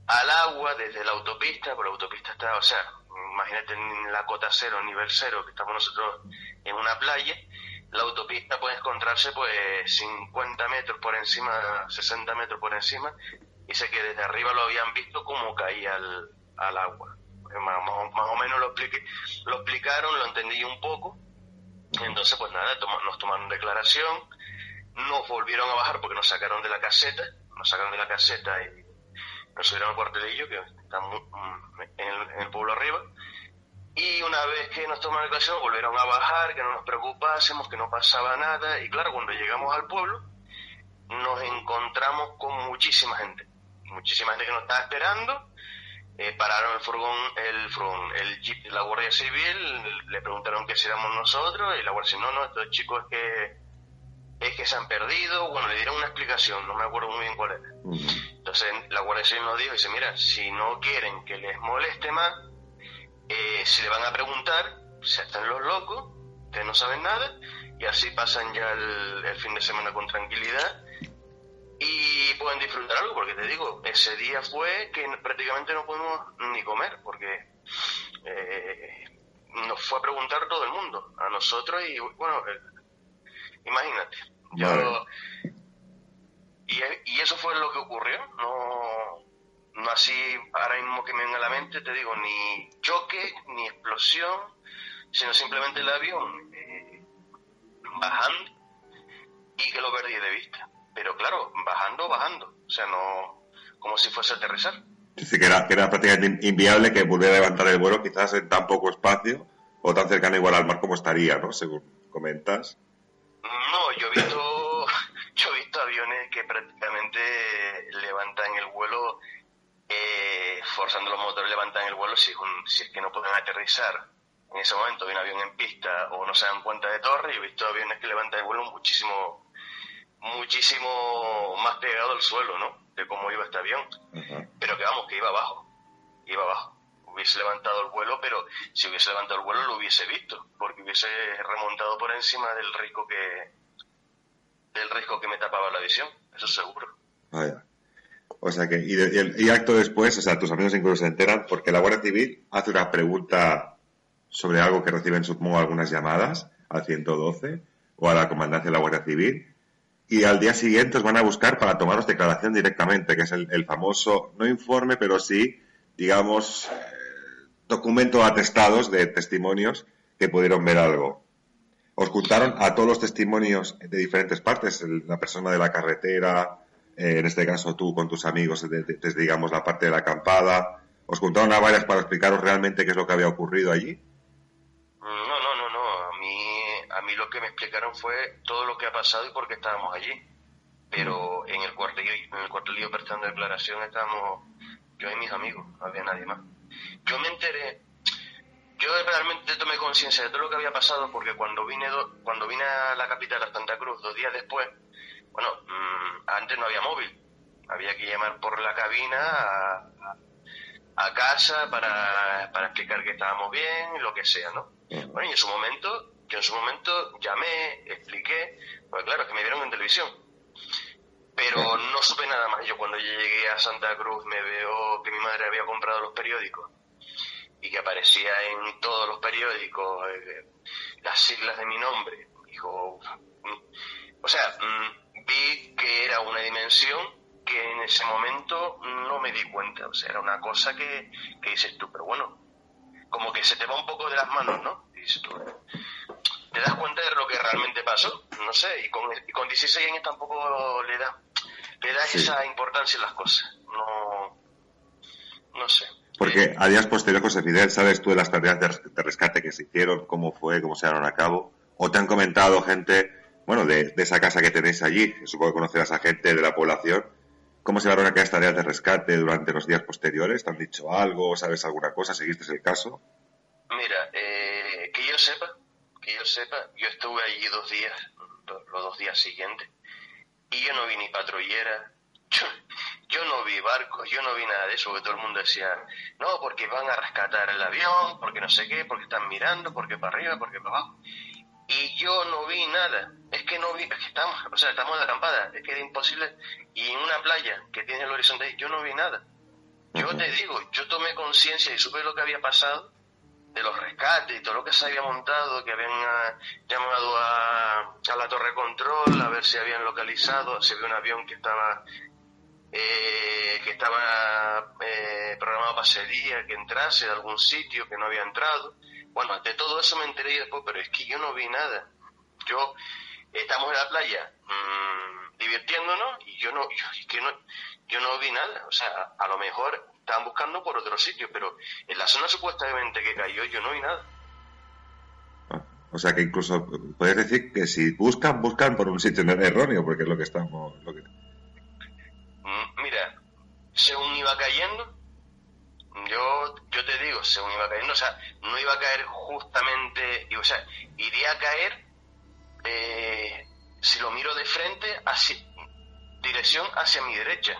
al agua desde la autopista, por la autopista está, o sea, imagínate en la cota cero, nivel cero, que estamos nosotros en una playa, la autopista puede encontrarse pues 50 metros por encima, 60 metros por encima, dice que desde arriba lo habían visto como caía al, al agua. Pues, más, o menos lo explicaron, lo entendí un poco, entonces pues nada, nos tomaron declaración, nos volvieron a bajar porque nos sacaron de la caseta, nos sacaron de la caseta y nos subieron al cuartelillo, que está mm, en el, pueblo arriba. Y una vez que nos tomaron declaración, volvieron a bajar, que no nos preocupásemos, que no pasaba nada. Y claro, cuando llegamos al pueblo, nos encontramos con muchísima gente. Muchísima gente que nos estaba esperando. Eh, pararon el furgón, el furgón, el jeep la Guardia Civil, le preguntaron qué éramos nosotros, y la Guardia Civil, no, no, estos chicos que es que se han perdido, bueno, le dieron una explicación, no me acuerdo muy bien cuál era. Entonces la Guardia Civil nos dijo, dice, mira, si no quieren que les moleste más, eh, si le van a preguntar, se están los locos, que no saben nada, y así pasan ya el, fin de semana con tranquilidad y pueden disfrutar algo, porque te digo, ese día fue que prácticamente no pudimos ni comer, porque eh, nos fue a preguntar todo el mundo, a nosotros y bueno, imagínate, y, y, eso fue lo que ocurrió, no, no así ahora mismo que me venga a la mente, te digo, ni choque, ni explosión, sino simplemente el avión eh, bajando y que lo perdí de vista. Pero claro, bajando, bajando, o sea, no como si fuese a aterrizar. Dice que era, que era prácticamente inviable que pudiera levantar el vuelo quizás en tan poco espacio o tan cercano igual al mar como estaría, ¿no? Según comentas. No, yo he visto, yo he visto aviones que prácticamente levantan el vuelo, eh, forzando los motores, levantan el vuelo si, si es que no pueden aterrizar. En ese momento hay un avión en pista o no se dan cuenta de torre. Yo he visto aviones que levantan el vuelo muchísimo, muchísimo más pegado al suelo, ¿no? De cómo iba este avión. Pero que vamos, que iba abajo. Iba abajo hubiese levantado el vuelo, pero si hubiese levantado el vuelo lo hubiese visto, porque hubiese remontado por encima del risco que del risco que me tapaba la visión, eso seguro. Vaya. O sea que, y, acto después, o sea, tus amigos incluso se enteran porque la Guardia Civil hace una pregunta sobre algo que reciben, supongo, algunas llamadas al 112 o a la comandancia de la Guardia Civil y al día siguiente os van a buscar para tomaros declaración directamente, que es el, el famoso, no informe, pero sí, digamos, documentos atestados de testimonios que pudieron ver algo. Os juntaron a todos los testimonios de diferentes partes, la persona de la carretera, eh, en este caso tú con tus amigos desde, digamos, la parte de la acampada. ¿Os juntaron a varias para explicaros realmente qué es lo que había ocurrido allí? No, no, no, no. A mí, a mí lo que me explicaron fue todo lo que ha pasado y por qué estábamos allí. Pero en el cuartelillo, en el cuartelillo prestando declaración estábamos yo y mis amigos, no había nadie más yo me enteré, yo realmente tomé conciencia de todo lo que había pasado porque cuando vine, cuando vine a la capital, a Santa Cruz, dos días después, bueno, mm, antes no había móvil, había que llamar por la cabina a, casa para, para, explicar que estábamos bien, lo que sea, ¿no? Bueno, y en su momento, yo en su momento llamé, expliqué, porque claro, es que me vieron en televisión. Pero no supe nada más. Yo cuando llegué a Santa Cruz me veo que mi madre había comprado los periódicos y que aparecía en todos los periódicos eh, las siglas de mi nombre. Dijo, o sea, mm, vi que era una dimensión que en ese momento no me di cuenta. O sea, era una cosa que, que dices tú, pero bueno, como que se te va un poco de las manos, ¿no? dices tú, te das cuenta de lo que realmente pasó, no sé, y con, y con 16 años tampoco le da, le da esa importancia a las cosas, no, no sé. Porque a días posteriores, José Fidel, ¿sabes tú de las tareas de rescate que se hicieron? ¿Cómo fue? ¿Cómo se dieron a cabo? ¿O te han comentado gente, bueno, de, esa casa que tenéis allí, supongo que conocerás a gente de la población, ¿cómo se dieron aquellas tareas de rescate durante los días posteriores? ¿Te han dicho algo? ¿Sabes alguna cosa? ¿Seguiste el caso? Mira, eh, que yo sepa, que yo sepa, yo estuve allí dos días, los dos días siguientes, y yo no vi ni patrullera, yo, no vi barcos, yo no vi nada de eso, porque todo el mundo decía, no, porque van a rescatar el avión, porque no sé qué, porque están mirando, porque para arriba, porque para abajo. Y yo no vi nada, es que no vi, es que estamos, o sea, estamos en la acampada, es que era imposible. Y en una playa que tiene el horizonte, yo no vi nada. Yo te digo, yo tomé conciencia y supe lo que había pasado de los rescates y todo lo que se había montado, que habían ah, llamado a, a, la torre control a ver si habían localizado, si había un avión que estaba eh, que estaba eh, programado para ese día, que entrase de algún sitio, que no había entrado. Bueno, de todo eso me enteré después, pero es que yo no vi nada. Yo, estamos en la playa mmm, divirtiéndonos y yo no, yo, que no, yo no vi nada. O sea, a lo mejor estaban buscando por otro sitio, pero en la zona supuestamente que cayó yo no vi nada. O sea que incluso puedes decir que si buscan, buscan por un sitio erróneo, porque es lo que estamos... Lo que... Según iba cayendo, yo, yo te digo, según iba cayendo, o sea, no iba a caer justamente, o sea, iría a caer, eh, si lo miro de frente, hacia, dirección hacia mi derecha.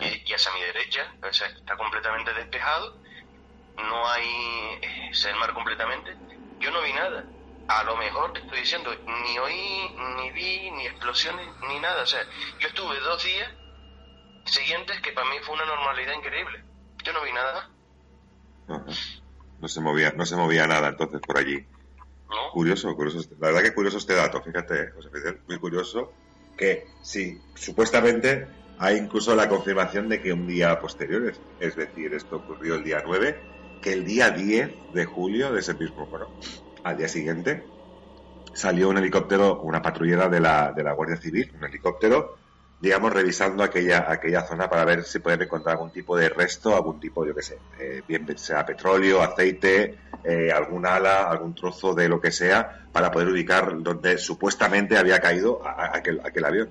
Y, hacia mi derecha, o sea, está completamente despejado, no hay, se el mar completamente, yo no vi nada. A lo mejor te estoy diciendo, ni oí, ni vi, ni explosiones, ni nada. O sea, yo estuve dos días siguientes que para mí fue una normalidad increíble. Yo no vi nada. No se movía, no se movía nada entonces por allí. Curioso, curioso. La verdad que curioso este dato, fíjate, José Fidel, muy curioso que sí, supuestamente hay incluso la confirmación de que un día posterior, es, decir, esto ocurrió el día 9, que el día 10 de julio de ese mismo, bueno, al día siguiente, salió un helicóptero, una patrullera de la, de la Guardia Civil, un helicóptero, digamos, revisando aquella, aquella zona para ver si pueden encontrar algún tipo de resto, algún tipo, yo qué sé, eh, bien sea petróleo, aceite, eh, algún ala, algún trozo de lo que sea, para poder ubicar donde supuestamente había caído aquel, aquel avión.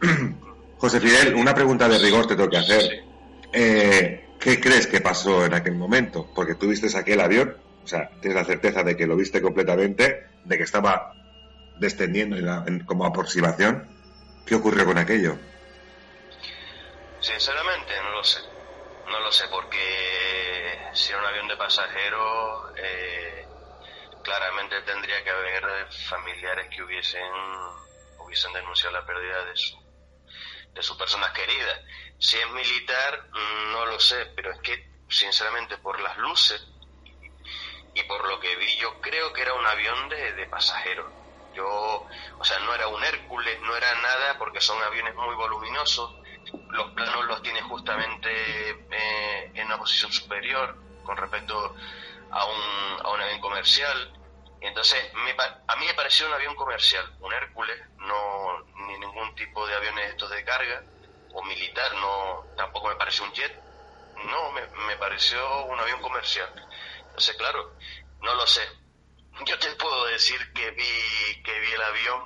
José Fidel, una pregunta de rigor te tengo que hacer. Eh, ¿Qué crees que pasó en aquel momento? Porque tú viste aquel avión, o sea, tienes la certeza de que lo viste completamente, de que estaba descendiendo como aproximación. ¿Qué ocurrió con aquello? Sinceramente, no lo sé. No lo sé, porque si era un avión de pasajeros, eh, claramente tendría que haber familiares que hubiesen, hubiesen denunciado la pérdida de su de sus personas queridas. Si es militar, mm, no lo sé, pero es que, sinceramente, por las luces y por lo que vi, yo creo que era un avión de, de pasajeros. Yo, o sea, no era un Hércules, no era nada, porque son aviones muy voluminosos. Los planos los tiene justamente eh, en una posición superior con respecto a un, a un avión comercial. Entonces, a mí me pareció un avión comercial, un Hércules, no ni ningún tipo de aviones estos de carga o militar, no tampoco me pareció un jet, no, me, me pareció un avión comercial. Entonces, claro, no lo sé. Yo te puedo decir que vi, que vi el avión,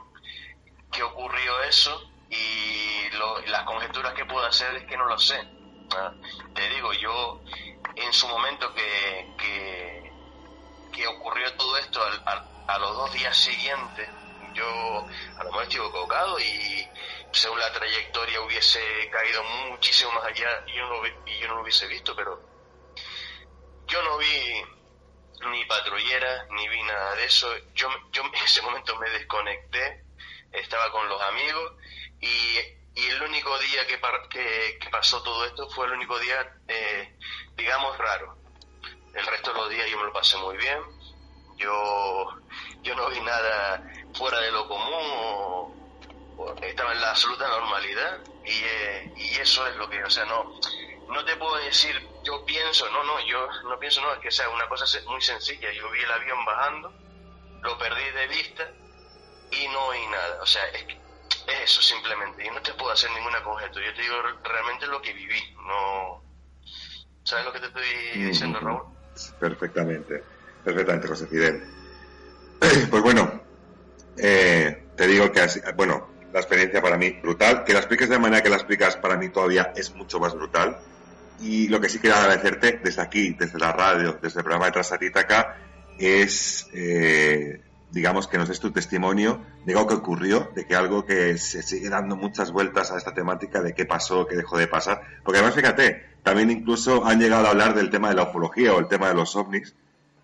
que ocurrió eso y las conjeturas que puedo hacer es que no lo sé. Te digo, yo en su momento que, que que ocurrió todo esto a los dos días siguientes, yo a lo mejor estoy equivocado y según la trayectoria hubiese caído muchísimo más allá y yo no, y yo no lo hubiese visto, pero yo no vi ni patrullera, ni vi nada de eso. Yo, yo en ese momento me desconecté, estaba con los amigos y, y el único día que, que, que, pasó todo esto fue el único día, eh, digamos, raro. El resto de los días yo me lo pasé muy bien. Yo, yo no vi nada fuera de lo común estaba en la absoluta normalidad y, eh, y eso es lo que, o sea, no, no te puedo decir, yo pienso, no, no, yo no pienso, no, es que sea una cosa muy sencilla. Yo vi el avión bajando, lo perdí de vista y no vi nada. O sea, es, es eso simplemente. Y no te puedo hacer ninguna conjetura. Yo te digo realmente lo que viví. No. ¿Sabes lo que te estoy diciendo, Raúl? Perfectamente, perfectamente, José Fidel. Pues bueno, eh, te digo que, bueno, la experiencia para mí brutal. Que la expliques de la manera que la explicas para mí todavía es mucho más brutal. Y lo que sí quiero agradecerte desde aquí, desde la radio, desde el programa de Transatítaca, es, eh, digamos, que nos des tu testimonio de algo que ocurrió, de que algo que se sigue dando muchas vueltas a esta temática de qué pasó, qué dejó de pasar. Porque además, fíjate, también incluso han llegado a hablar del tema de la ufología o el tema de los ovnis,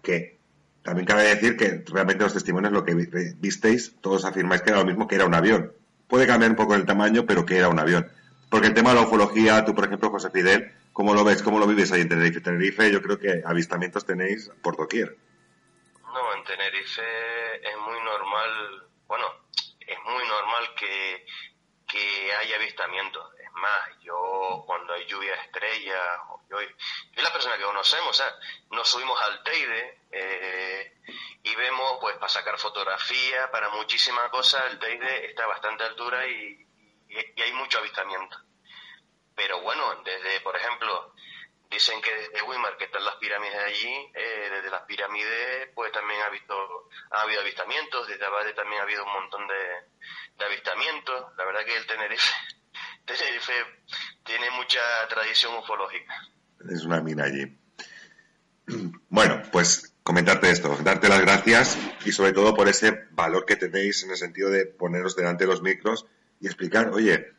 que también cabe decir que realmente los testimonios, lo que visteis, todos afirmáis que era lo mismo que era un avión. Puede cambiar un poco el tamaño, pero que era un avión. Porque el tema de la ufología, tú por ejemplo, José Fidel, ¿cómo lo ves? ¿Cómo lo vives ahí en Tenerife? Tenerife yo creo que avistamientos tenéis por doquier. No, en Tenerife es muy normal, bueno, es muy normal que, que haya avistamientos. Es más, yo cuando hay lluvia estrella, yo, yo la persona que conocemos, o sea, nos subimos al Teide eh, y vemos, pues para sacar fotografía, para muchísimas cosas, el Teide está a bastante altura y, y, hay mucho avistamiento. Pero bueno, desde, por ejemplo, dicen que desde Weimar, que están las pirámides allí, eh, desde las pirámides, pues también ha, visto, ha habido avistamientos, desde Abade también ha habido un montón de, avistamientos. La verdad que el Tenerife, Tenerife tiene mucha tradición ufológica. Es una mina allí. Bueno, pues comentarte esto, darte las gracias y sobre todo por ese valor que tenéis en el sentido de poneros delante de los micros y explicar, oye,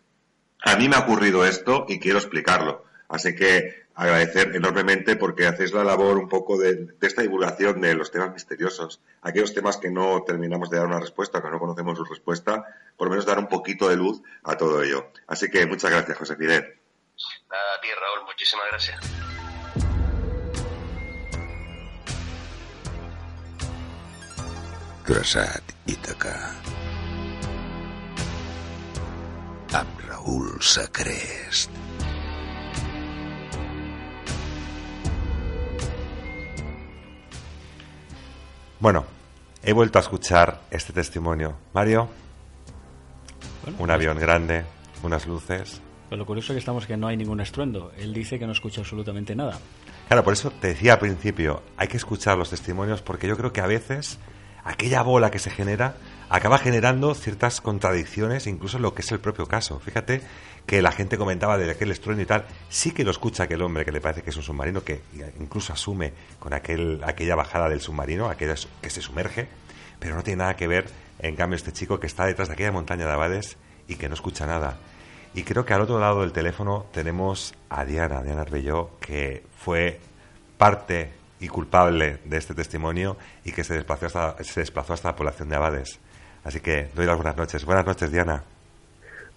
a mí me ha ocurrido esto y quiero explicarlo. Así que agradecer enormemente porque hacéis la labor un poco de, esta divulgación de los temas misteriosos, aquellos temas que no terminamos de dar una respuesta, que no conocemos su respuesta, por lo menos dar un poquito de luz a todo ello. Así que muchas gracias, José Fidel. A ti, Raúl, muchísimas gracias. Amb Raúl Sacrest. Bueno, he vuelto a escuchar este testimonio. Mario, un pues avión grande, unas luces. Pero lo curioso es que estamos que no hay ningún estruendo. Él dice que no escucha absolutamente nada. Claro, por eso te decía al principio, hay que escuchar los testimonios porque yo creo que a veces aquella bola que se genera acaba generando ciertas contradicciones, incluso en lo que es el propio caso. Fíjate que la gente comentaba de aquel estruendo y tal, sí que lo escucha aquel hombre que le parece que es un submarino, que incluso asume con aquel, aquella bajada del submarino, aquella que se sumerge, pero no tiene nada que ver, en cambio, este chico que está detrás de aquella montaña de Abades y que no escucha nada. Y creo que al otro lado del teléfono tenemos a Diana, Diana Arbelló, que fue parte y culpable de este testimonio y que se desplazó hasta, se desplazó hasta la población de Abades. Así que doy las buenas noches. Buenas noches, Diana.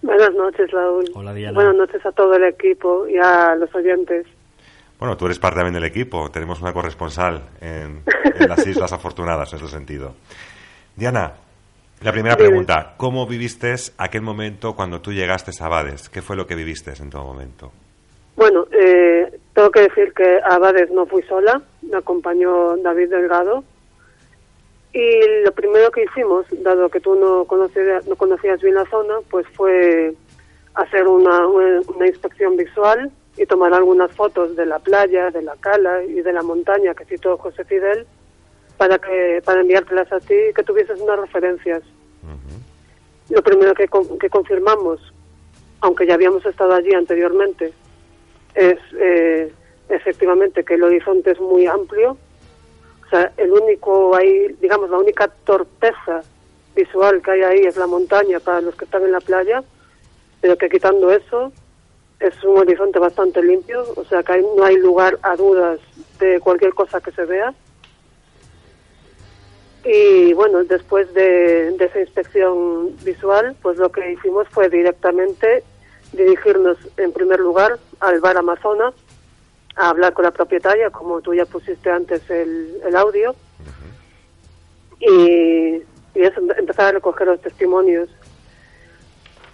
Buenas noches, Raúl. Hola, Diana. Buenas noches a todo el equipo y a los oyentes. Bueno, tú eres parte también del equipo. Tenemos una corresponsal en, las Islas Afortunadas, en ese sentido. Diana, la primera pregunta. ¿Cómo viviste aquel momento cuando tú llegaste a Abades? ¿Qué fue lo que viviste en todo momento? Bueno, eh, tengo que decir que a Abades no fui sola. Me acompañó David Delgado, y lo primero que hicimos, dado que tú no conocías, no conocías bien la zona, pues fue hacer una, una, inspección visual y tomar algunas fotos de la playa, de la cala y de la montaña que citó José Fidel para que para enviártelas a ti y que tuvieses unas referencias. Lo primero que, que confirmamos, aunque ya habíamos estado allí anteriormente, es eh, efectivamente que el horizonte es muy amplio o sea, el único ahí, digamos, la única torpeza visual que hay ahí es la montaña para los que están en la playa, pero que quitando eso es un horizonte bastante limpio, o sea que no hay lugar a dudas de cualquier cosa que se vea. Y bueno, después de, de esa inspección visual, pues lo que hicimos fue directamente dirigirnos en primer lugar al bar Amazonas, a hablar con la propietaria, como tú ya pusiste antes el, el audio, y, y eso, empezar a recoger los testimonios.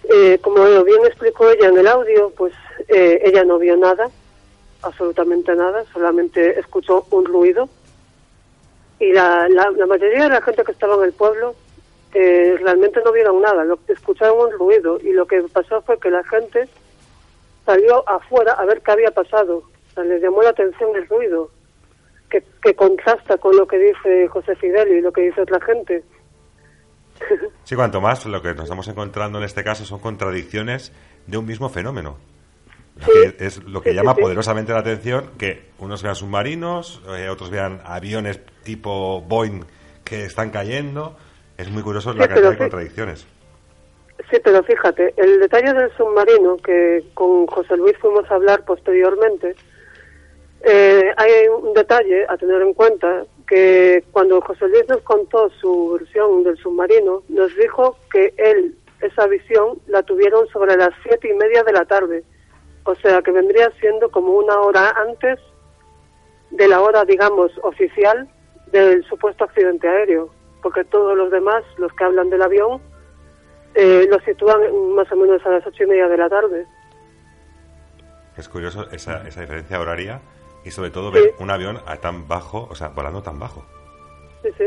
Eh, como bien explicó ella en el audio, pues eh, ella no vio nada, absolutamente nada, solamente escuchó un ruido. Y la, la, mayoría de la gente que estaba en el pueblo eh, realmente no vieron nada, lo, escucharon un ruido y lo que pasó fue que la gente salió afuera a ver qué había pasado les llamó la atención el ruido, que, que contrasta con lo que dice José Fidel y lo que dice otra gente. Sí, cuanto más lo que nos estamos encontrando en este caso son contradicciones de un mismo fenómeno. es lo que llama poderosamente la atención que unos vean submarinos, eh, otros vean aviones tipo Boeing que están cayendo. Es muy curioso la cantidad de contradicciones. Sí, pero fíjate, el detalle del submarino que con José Luis fuimos a hablar posteriormente, eh, hay un detalle a tener en cuenta que cuando José Luis nos contó su versión del submarino, nos dijo que él esa visión la tuvieron sobre las siete y media de la tarde. O sea que vendría siendo como una hora antes de la hora, digamos, oficial del supuesto accidente aéreo. Porque todos los demás, los que hablan del avión, eh, lo sitúan más o menos a las ocho y media de la tarde. Es curioso esa, esa diferencia horaria y sobre todo ver un avión a tan bajo, o sea, volando tan bajo. Sí, sí.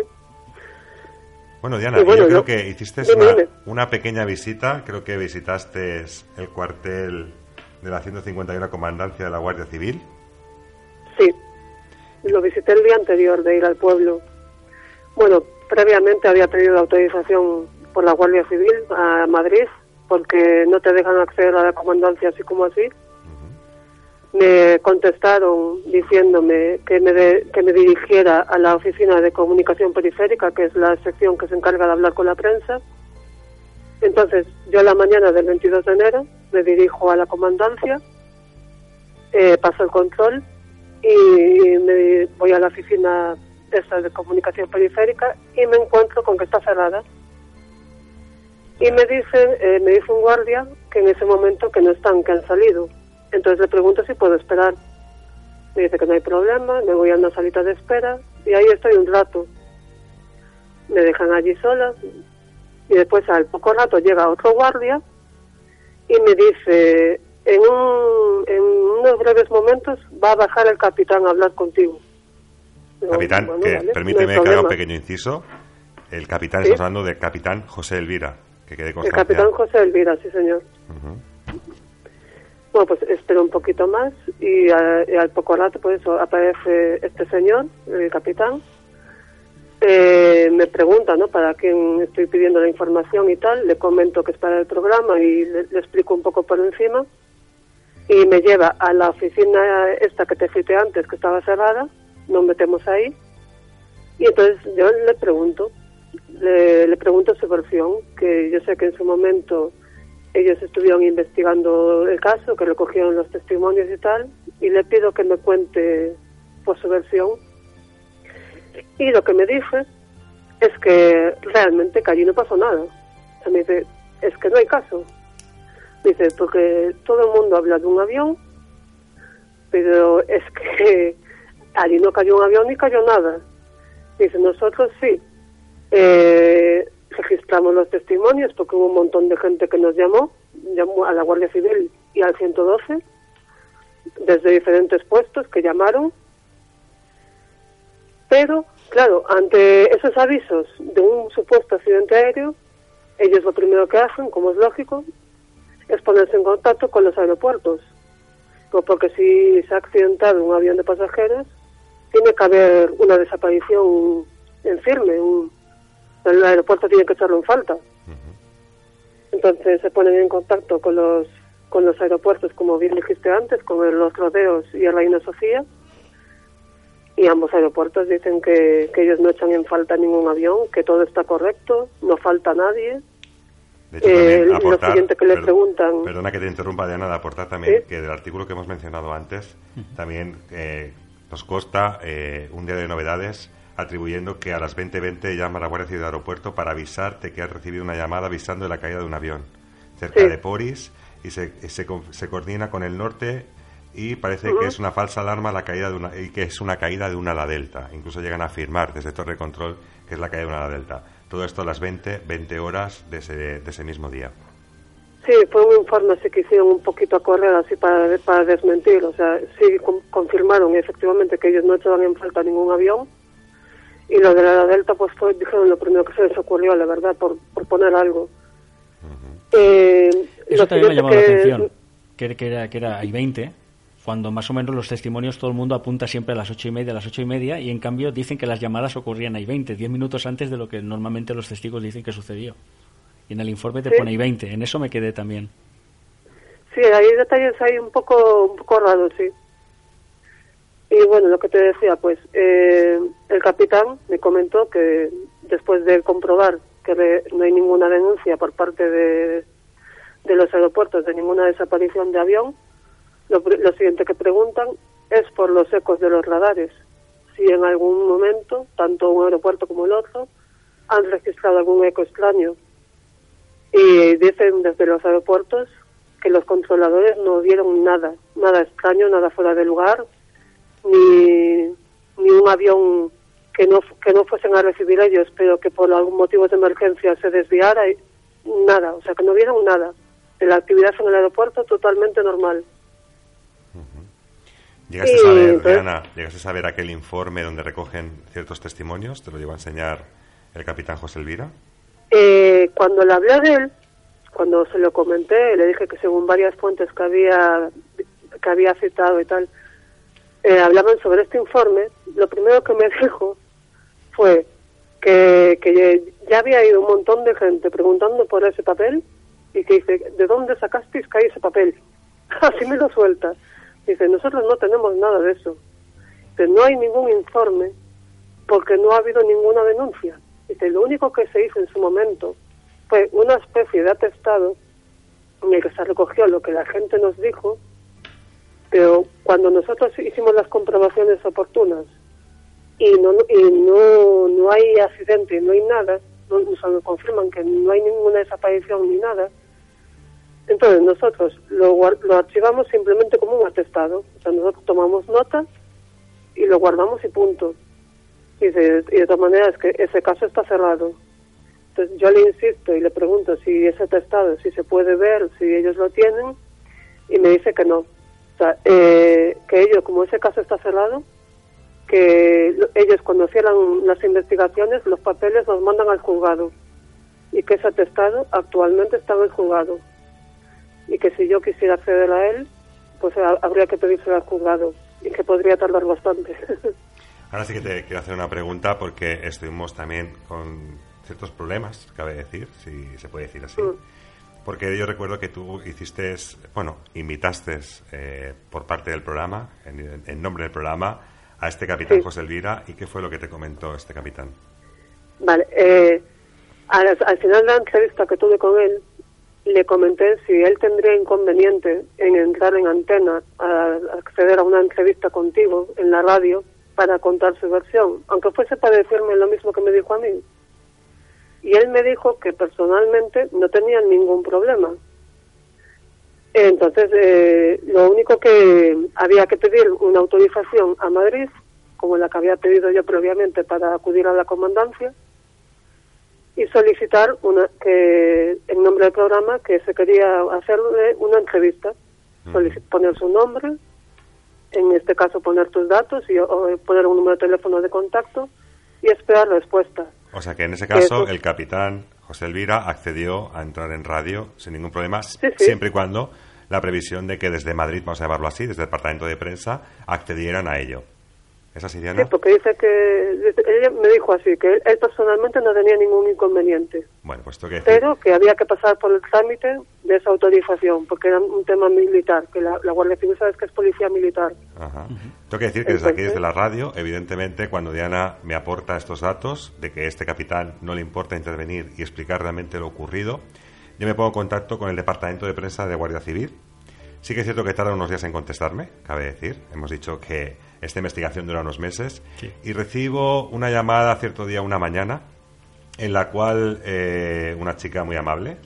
Bueno, Diana, yo creo que hiciste una, una, pequeña visita, creo que visitaste el cuartel de la 151 Comandancia de la Guardia Civil. Sí, lo visité el día anterior de ir al pueblo. Bueno, previamente había pedido autorización por la Guardia Civil a Madrid, porque no te dejan acceder a la comandancia así como así me contestaron diciéndome que me, que me dirigiera a la oficina de comunicación periférica, que es la sección que se encarga de hablar con la prensa. Entonces, yo a la mañana del 22 de enero me dirijo a la comandancia, eh, paso el control y me voy a la oficina esa de comunicación periférica y me encuentro con que está cerrada. Y me dicen, eh, me dice un guardia que en ese momento que no están, que han salido entonces le pregunto si puedo esperar. Me dice que no hay problema, me voy a una salita de espera y ahí estoy un rato. Me dejan allí sola y después al poco rato llega otro guardia y me dice, en, en unos breves momentos va a bajar el capitán a hablar contigo. capitán, permíteme que haga un pequeño inciso. El capitán, está hablando del capitán José Elvira. Que quede el capitán José Elvira, sí señor. Bueno, pues espero un poquito más y, al poco rato pues aparece este señor, el capitán. Eh, me pregunta, ¿no? Para quién estoy pidiendo la información y tal. Le comento que es para el programa y le, explico un poco por encima. Y me lleva a la oficina esta que te cité antes, que estaba cerrada. Nos metemos ahí. Y entonces yo le pregunto, le, le pregunto su versión, que yo sé que en su momento ellos estuvieron investigando el caso, que recogieron los testimonios y tal, y le pido que me cuente por su versión. Y lo que me dice es que realmente que allí no pasó nada. Me dice, es que no hay caso. Dice, porque todo el mundo habla de un avión, pero es que allí no cayó un avión ni cayó nada. Dice, nosotros sí. Eh, registramos los testimonios porque hubo un montón de gente que nos llamó, llamó a la Guardia Civil y al 112, desde diferentes puestos que llamaron. Pero, claro, ante esos avisos de un supuesto accidente aéreo, ellos lo primero que hacen, como es lógico, es ponerse en contacto con los aeropuertos. Porque si se ha accidentado un avión de pasajeros, tiene que haber una desaparición en firme, un, el aeropuerto tiene que echarlo en falta. Entonces se ponen en contacto con los con los aeropuertos, como bien dijiste antes, con los rodeos y el Reina Sofía. Y ambos aeropuertos dicen que, que ellos no echan en falta ningún avión, que todo está correcto, no falta nadie. Eh, lo siguiente que le preguntan. Perdona que te interrumpa, Diana, de aportar también que del artículo que hemos mencionado antes, también eh, nos consta eh, un día de novedades atribuyendo que a las 20.20 llama a la Guardia Civil de Aeropuerto para avisarte que ha recibido una llamada avisando de la caída de un avión cerca de Poris y se, se, se, coordina con el norte y parece que es una falsa alarma la caída de una y que es una caída de un ala delta. Incluso llegan a afirmar desde Torre Control que es la caída de un ala delta. Todo esto a las 20, 20 horas de ese, de ese mismo día. Sí, fue un informe así que hicieron un poquito a correr así para, para desmentir. O sea, sí confirmaron efectivamente que ellos no echaban en falta ningún avión y lo de la Delta, pues fue, dijeron lo primero que se les ocurrió, la verdad, por, por poner algo. eh, Eso también me llamó la atención, que, que, era, que era, hay 20, cuando más o menos los testimonios todo el mundo apunta siempre a las ocho y media, a las ocho y media, y en cambio dicen que las llamadas ocurrían ahí 20, 10 minutos antes de lo que normalmente los testigos dicen que sucedió. Y en el informe te pone ahí 20, en eso me quedé también. Sí, hay detalles ahí un poco, un poco raros, sí. Y bueno, lo que te decía, pues eh, el capitán me comentó que después de comprobar que no hay ninguna denuncia por parte de, de los aeropuertos de ninguna desaparición de avión, lo, lo siguiente que preguntan es por los ecos de los radares. Si en algún momento, tanto un aeropuerto como el otro, han registrado algún eco extraño. Y dicen desde los aeropuertos que los controladores no vieron nada, nada extraño, nada fuera de lugar, ni, ni un avión que no, que no fuesen a recibir ellos, pero que por algún motivo de emergencia se desviara, nada, o sea, que no vieron nada. De la actividad en el aeropuerto totalmente normal. ¿Llegaste, a saber, Diana, ¿Llegaste a saber aquel informe donde recogen ciertos testimonios? ¿Te lo llevó a enseñar el capitán José Elvira? Eh, cuando le hablé de él, cuando se lo comenté, le dije que según varias fuentes que había, que había citado y tal, eh, hablaban sobre este informe, lo primero que me dijo fue que, ya había ido un montón de gente preguntando por ese papel y que dice, ¿de dónde sacasteis que ese papel? Así me lo suelta. Dice, nosotros no tenemos nada de eso. Dice, no hay ningún informe porque no ha habido ninguna denuncia. Dice, lo único que se hizo en su momento fue una especie de atestado en el que se recogió lo que la gente nos dijo, pero cuando nosotros hicimos las comprobaciones oportunas y no, y no, no hay accidente, no hay nada, no, nos confirman que no hay ninguna desaparición ni nada, entonces nosotros lo, lo archivamos simplemente como un atestado. O sea, nosotros tomamos nota y lo guardamos y punto. Y de, y de todas maneras que ese caso está cerrado. Entonces yo le insisto y le pregunto si ese atestado, si se puede ver, si ellos lo tienen, y me dice que no. Sea, eh, que ellos, como ese caso está cerrado, que ellos cuando cierran las investigaciones, los papeles los mandan al juzgado. Y que ese atestado actualmente está en el juzgado y que si yo quisiera acceder a él, pues habría que pedirse al juzgado y que podría tardar bastante. Ahora sí que te quiero hacer una pregunta porque estuvimos también con ciertos problemas, cabe decir, si se puede decir así. Mm. Porque yo recuerdo que tú hiciste, bueno, invitaste eh, por parte del programa, en, nombre del programa, a este capitán José Elvira. ¿Y qué fue lo que te comentó este capitán? Vale, eh, al, al, final de la entrevista que tuve con él, le comenté si él tendría inconveniente en entrar en antena a acceder a una entrevista contigo en la radio para contar su versión, aunque fuese para decirme lo mismo que me dijo a mí. Y él me dijo que personalmente no tenía ningún problema. Entonces, eh, lo único que había que pedir una autorización a Madrid, como la que había pedido yo previamente para acudir a la comandancia, y solicitar una, que en nombre del programa que se quería hacerle una entrevista, poner su nombre, en este caso poner tus datos y poner un número de teléfono de contacto y esperar respuesta. O sea que en ese caso el capitán José Elvira accedió a entrar en radio sin ningún problema, siempre y cuando la previsión de que desde Madrid, vamos a llamarlo así, desde el departamento de prensa, accedieran a ello. Sí, porque dice que ella me dijo así, que él, personalmente no tenía ningún inconveniente. Bueno, pues que Pero que había que pasar por el trámite de esa autorización, porque era un tema militar, que la, Guardia Civil sabes que es policía militar. Ajá. Tengo que decir que desde aquí, desde la radio, evidentemente, cuando Diana me aporta estos datos de que este capitán no le importa intervenir y explicar realmente lo ocurrido, yo me pongo en contacto con el Departamento de Prensa de Guardia Civil. Sí que es cierto que tarda unos días en contestarme, cabe decir. Hemos dicho que esta investigación dura unos meses. Y recibo una llamada cierto día, una mañana, en la cual eh, una chica muy amable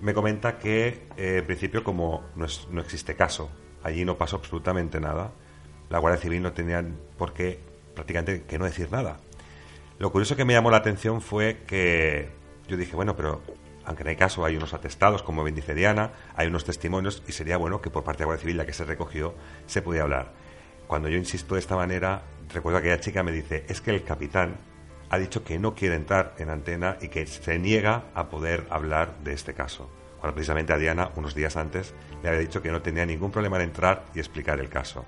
me comenta que, eh, en principio, como no, no, existe caso, allí no pasó absolutamente nada, la Guardia Civil no tenía por qué prácticamente que no decir nada. Lo curioso que me llamó la atención fue que yo dije, bueno, pero aunque no hay caso, hay unos atestados, como bien dice Diana, hay unos testimonios y sería bueno que por parte de la Guardia Civil, la que se recogió, se pudiera hablar cuando yo insisto de esta manera, recuerdo que aquella chica me dice, es que el capitán ha dicho que no quiere entrar en antena y que se niega a poder hablar de este caso. Cuando precisamente a Diana, unos días antes, le había dicho que no tenía ningún problema en entrar y explicar el caso.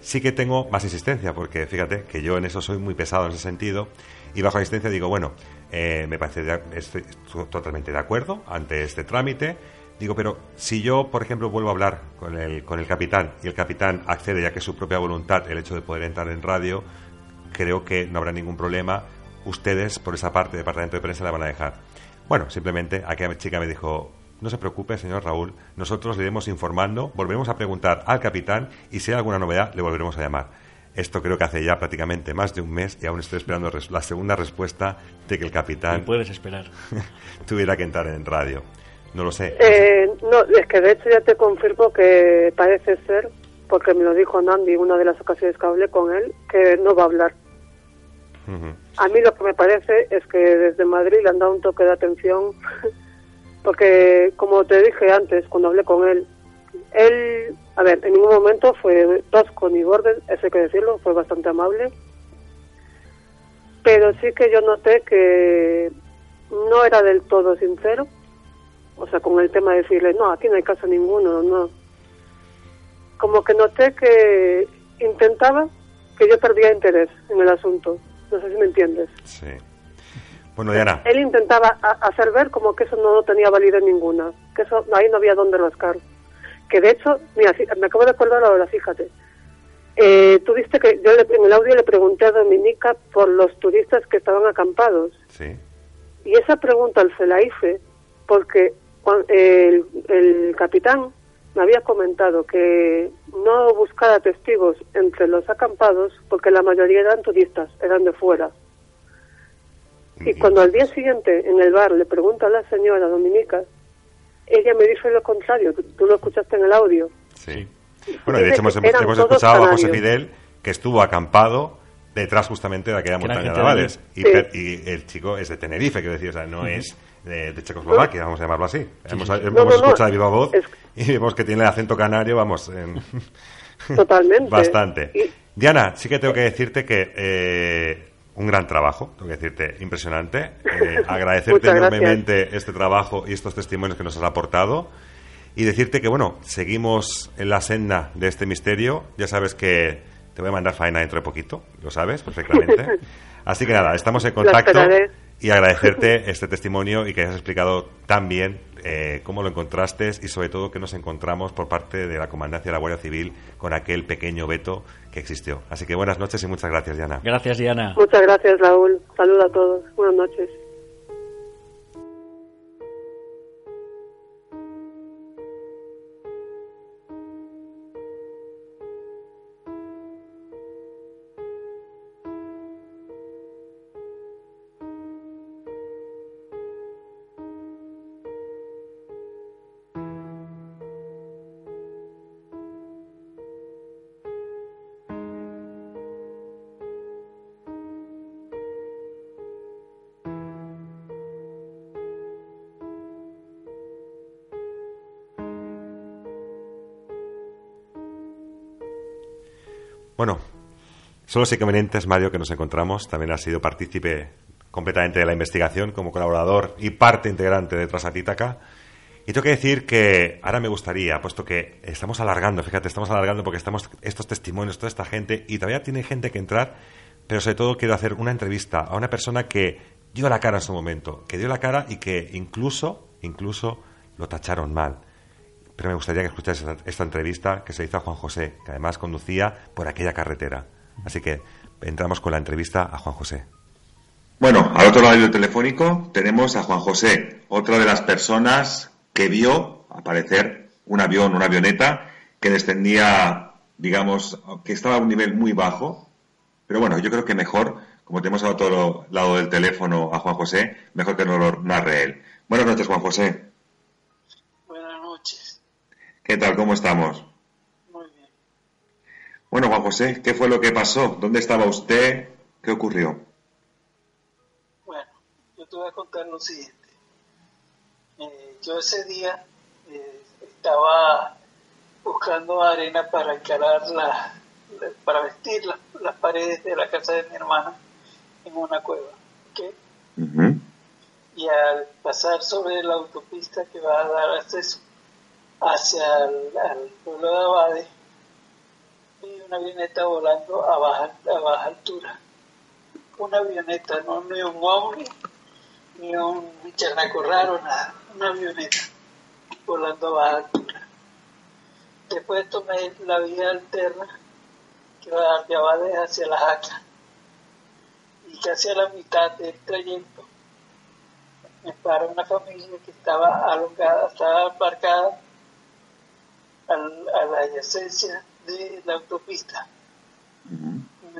Sí que tengo más insistencia, porque fíjate que yo en eso soy muy pesado en ese sentido, y bajo insistencia digo, bueno, eh, me parece, estoy totalmente de acuerdo ante este trámite, Digo, pero si yo, por ejemplo, vuelvo a hablar con el, con el capitán y el capitán accede, ya que es su propia voluntad, el hecho de poder entrar en radio, creo que no habrá ningún problema. Ustedes, por esa parte, departamento de prensa, la van a dejar. Bueno, simplemente aquella chica me dijo, no se preocupe, señor Raúl, nosotros le iremos informando, volveremos a preguntar al capitán y si hay alguna novedad le volveremos a llamar. Esto creo que hace ya prácticamente más de un mes y aún estoy esperando la segunda respuesta de que el capitán... puedes esperar. tuviera que entrar en radio. No lo sé. Eh, no, es que de hecho ya te confirmo que parece ser, porque me lo dijo Nandi una de las ocasiones que hablé con él, que no va a hablar. A mí lo que me parece es que desde Madrid le han dado un toque de atención, porque como te dije antes, cuando hablé con él, él, a ver, en ningún momento fue tosco ni borde, eso hay que decirlo, fue bastante amable. Pero sí que yo noté que no era del todo sincero, o sea, con el tema de decirle, no, aquí no hay caso ninguno, no. Como que noté que intentaba que yo perdía interés en el asunto. No sé si me entiendes. Sí. Bueno, Diana. Él intentaba hacer ver como que eso no tenía validez ninguna, que eso ahí no había dónde rascar que de hecho, mira, me acabo de acordar ahora, fíjate. Eh, tú viste que yo en el audio le pregunté a Dominica por los turistas que estaban acampados. Sí. Y esa pregunta se la hice porque el, el capitán me había comentado que no buscara testigos entre los acampados porque la mayoría eran turistas, eran de fuera. Y cuando al día siguiente en el bar le pregunta a la señora Dominica ella me dijo lo contrario, tú lo escuchaste en el audio. Sí. Bueno, de hecho hemos, escuchado a José Fidel que estuvo acampado detrás justamente de aquella montaña de Avales. Y, el chico es de Tenerife, quiero decir, o sea, no es de, Checoslovaquia, vamos a llamarlo así. hemos, escuchado de viva voz y vemos que tiene el acento canario, vamos, Totalmente. bastante. Diana, sí que tengo que decirte que eh, un gran trabajo, tengo que decirte, impresionante. Eh, agradecerte enormemente este trabajo y estos testimonios que nos has aportado y decirte que, bueno, seguimos en la senda de este misterio. Ya sabes que te voy a mandar faena dentro de poquito, lo sabes perfectamente. Así que nada, estamos en contacto y agradecerte este testimonio y que hayas explicado tan bien eh, cómo lo encontraste y sobre todo que nos encontramos por parte de la Comandancia de la Guardia Civil con aquel pequeño veto que existió. Así que buenas noches y muchas gracias, Diana. Gracias, Diana. Muchas gracias, Raúl. Saludos a todos. Buenas noches. Bueno, son los inconvenientes, Mario, que nos encontramos. También ha sido partícipe completamente de la investigación como colaborador y parte integrante de Transatítaca. Y tengo que decir que ahora me gustaría, puesto que estamos alargando, fíjate, estamos alargando porque estamos estos testimonios, toda esta gente, y todavía tiene gente que entrar, pero sobre todo quiero hacer una entrevista a una persona que dio la cara en su momento, que dio la cara y que incluso, incluso lo tacharon mal pero me gustaría que escuchases esta, entrevista que se hizo a Juan José, que además conducía por aquella carretera. Así que entramos con la entrevista a Juan José. Bueno, al otro lado del telefónico tenemos a Juan José, otra de las personas que vio aparecer un avión, una avioneta que descendía, digamos, que estaba a un nivel muy bajo. Pero bueno, yo creo que mejor, como tenemos al otro lado del teléfono a Juan José, mejor que no lo narre él. Buenas noches, Juan José. ¿Qué tal? ¿Cómo estamos? Muy bien. Bueno, Juan José, ¿qué fue lo que pasó? ¿Dónde estaba usted? ¿Qué ocurrió? Bueno, yo te voy a contar lo siguiente. Eh, yo ese día eh, estaba buscando arena para encarar la, para vestir las paredes de la casa de mi hermana en una cueva. ¿okay? Y al pasar sobre la autopista que va a dar acceso hacia el, pueblo de Abade y una avioneta volando a baja, a baja altura. Una avioneta, no ni un ovni, ni un charnaco raro, nada. Una avioneta volando a baja altura. Después tomé la vía alterna que va de Abade hacia la Jaca. Y casi a la mitad del trayecto me para una familia que estaba alongada, estaba embarcada a la adyacencia de la autopista.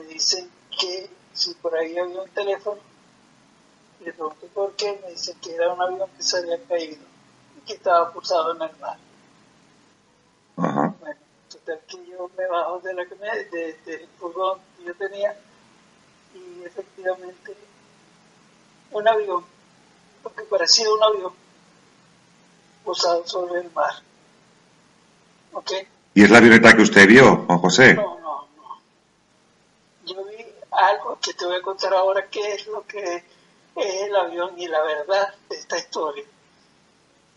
dicen que si por ahí había un teléfono, le pregunté por qué, me dicen que era un avión que se había caído y que estaba pulsado en el mar. Bueno, total que yo me bajo de la de, del furgón que yo tenía y efectivamente un avión, porque parecía un avión, posado sobre el mar. ¿Y es la avioneta que usted vio, Juan José? No, no, no. Yo vi algo que te voy a contar ahora, qué es lo que es el avión y la verdad de esta historia.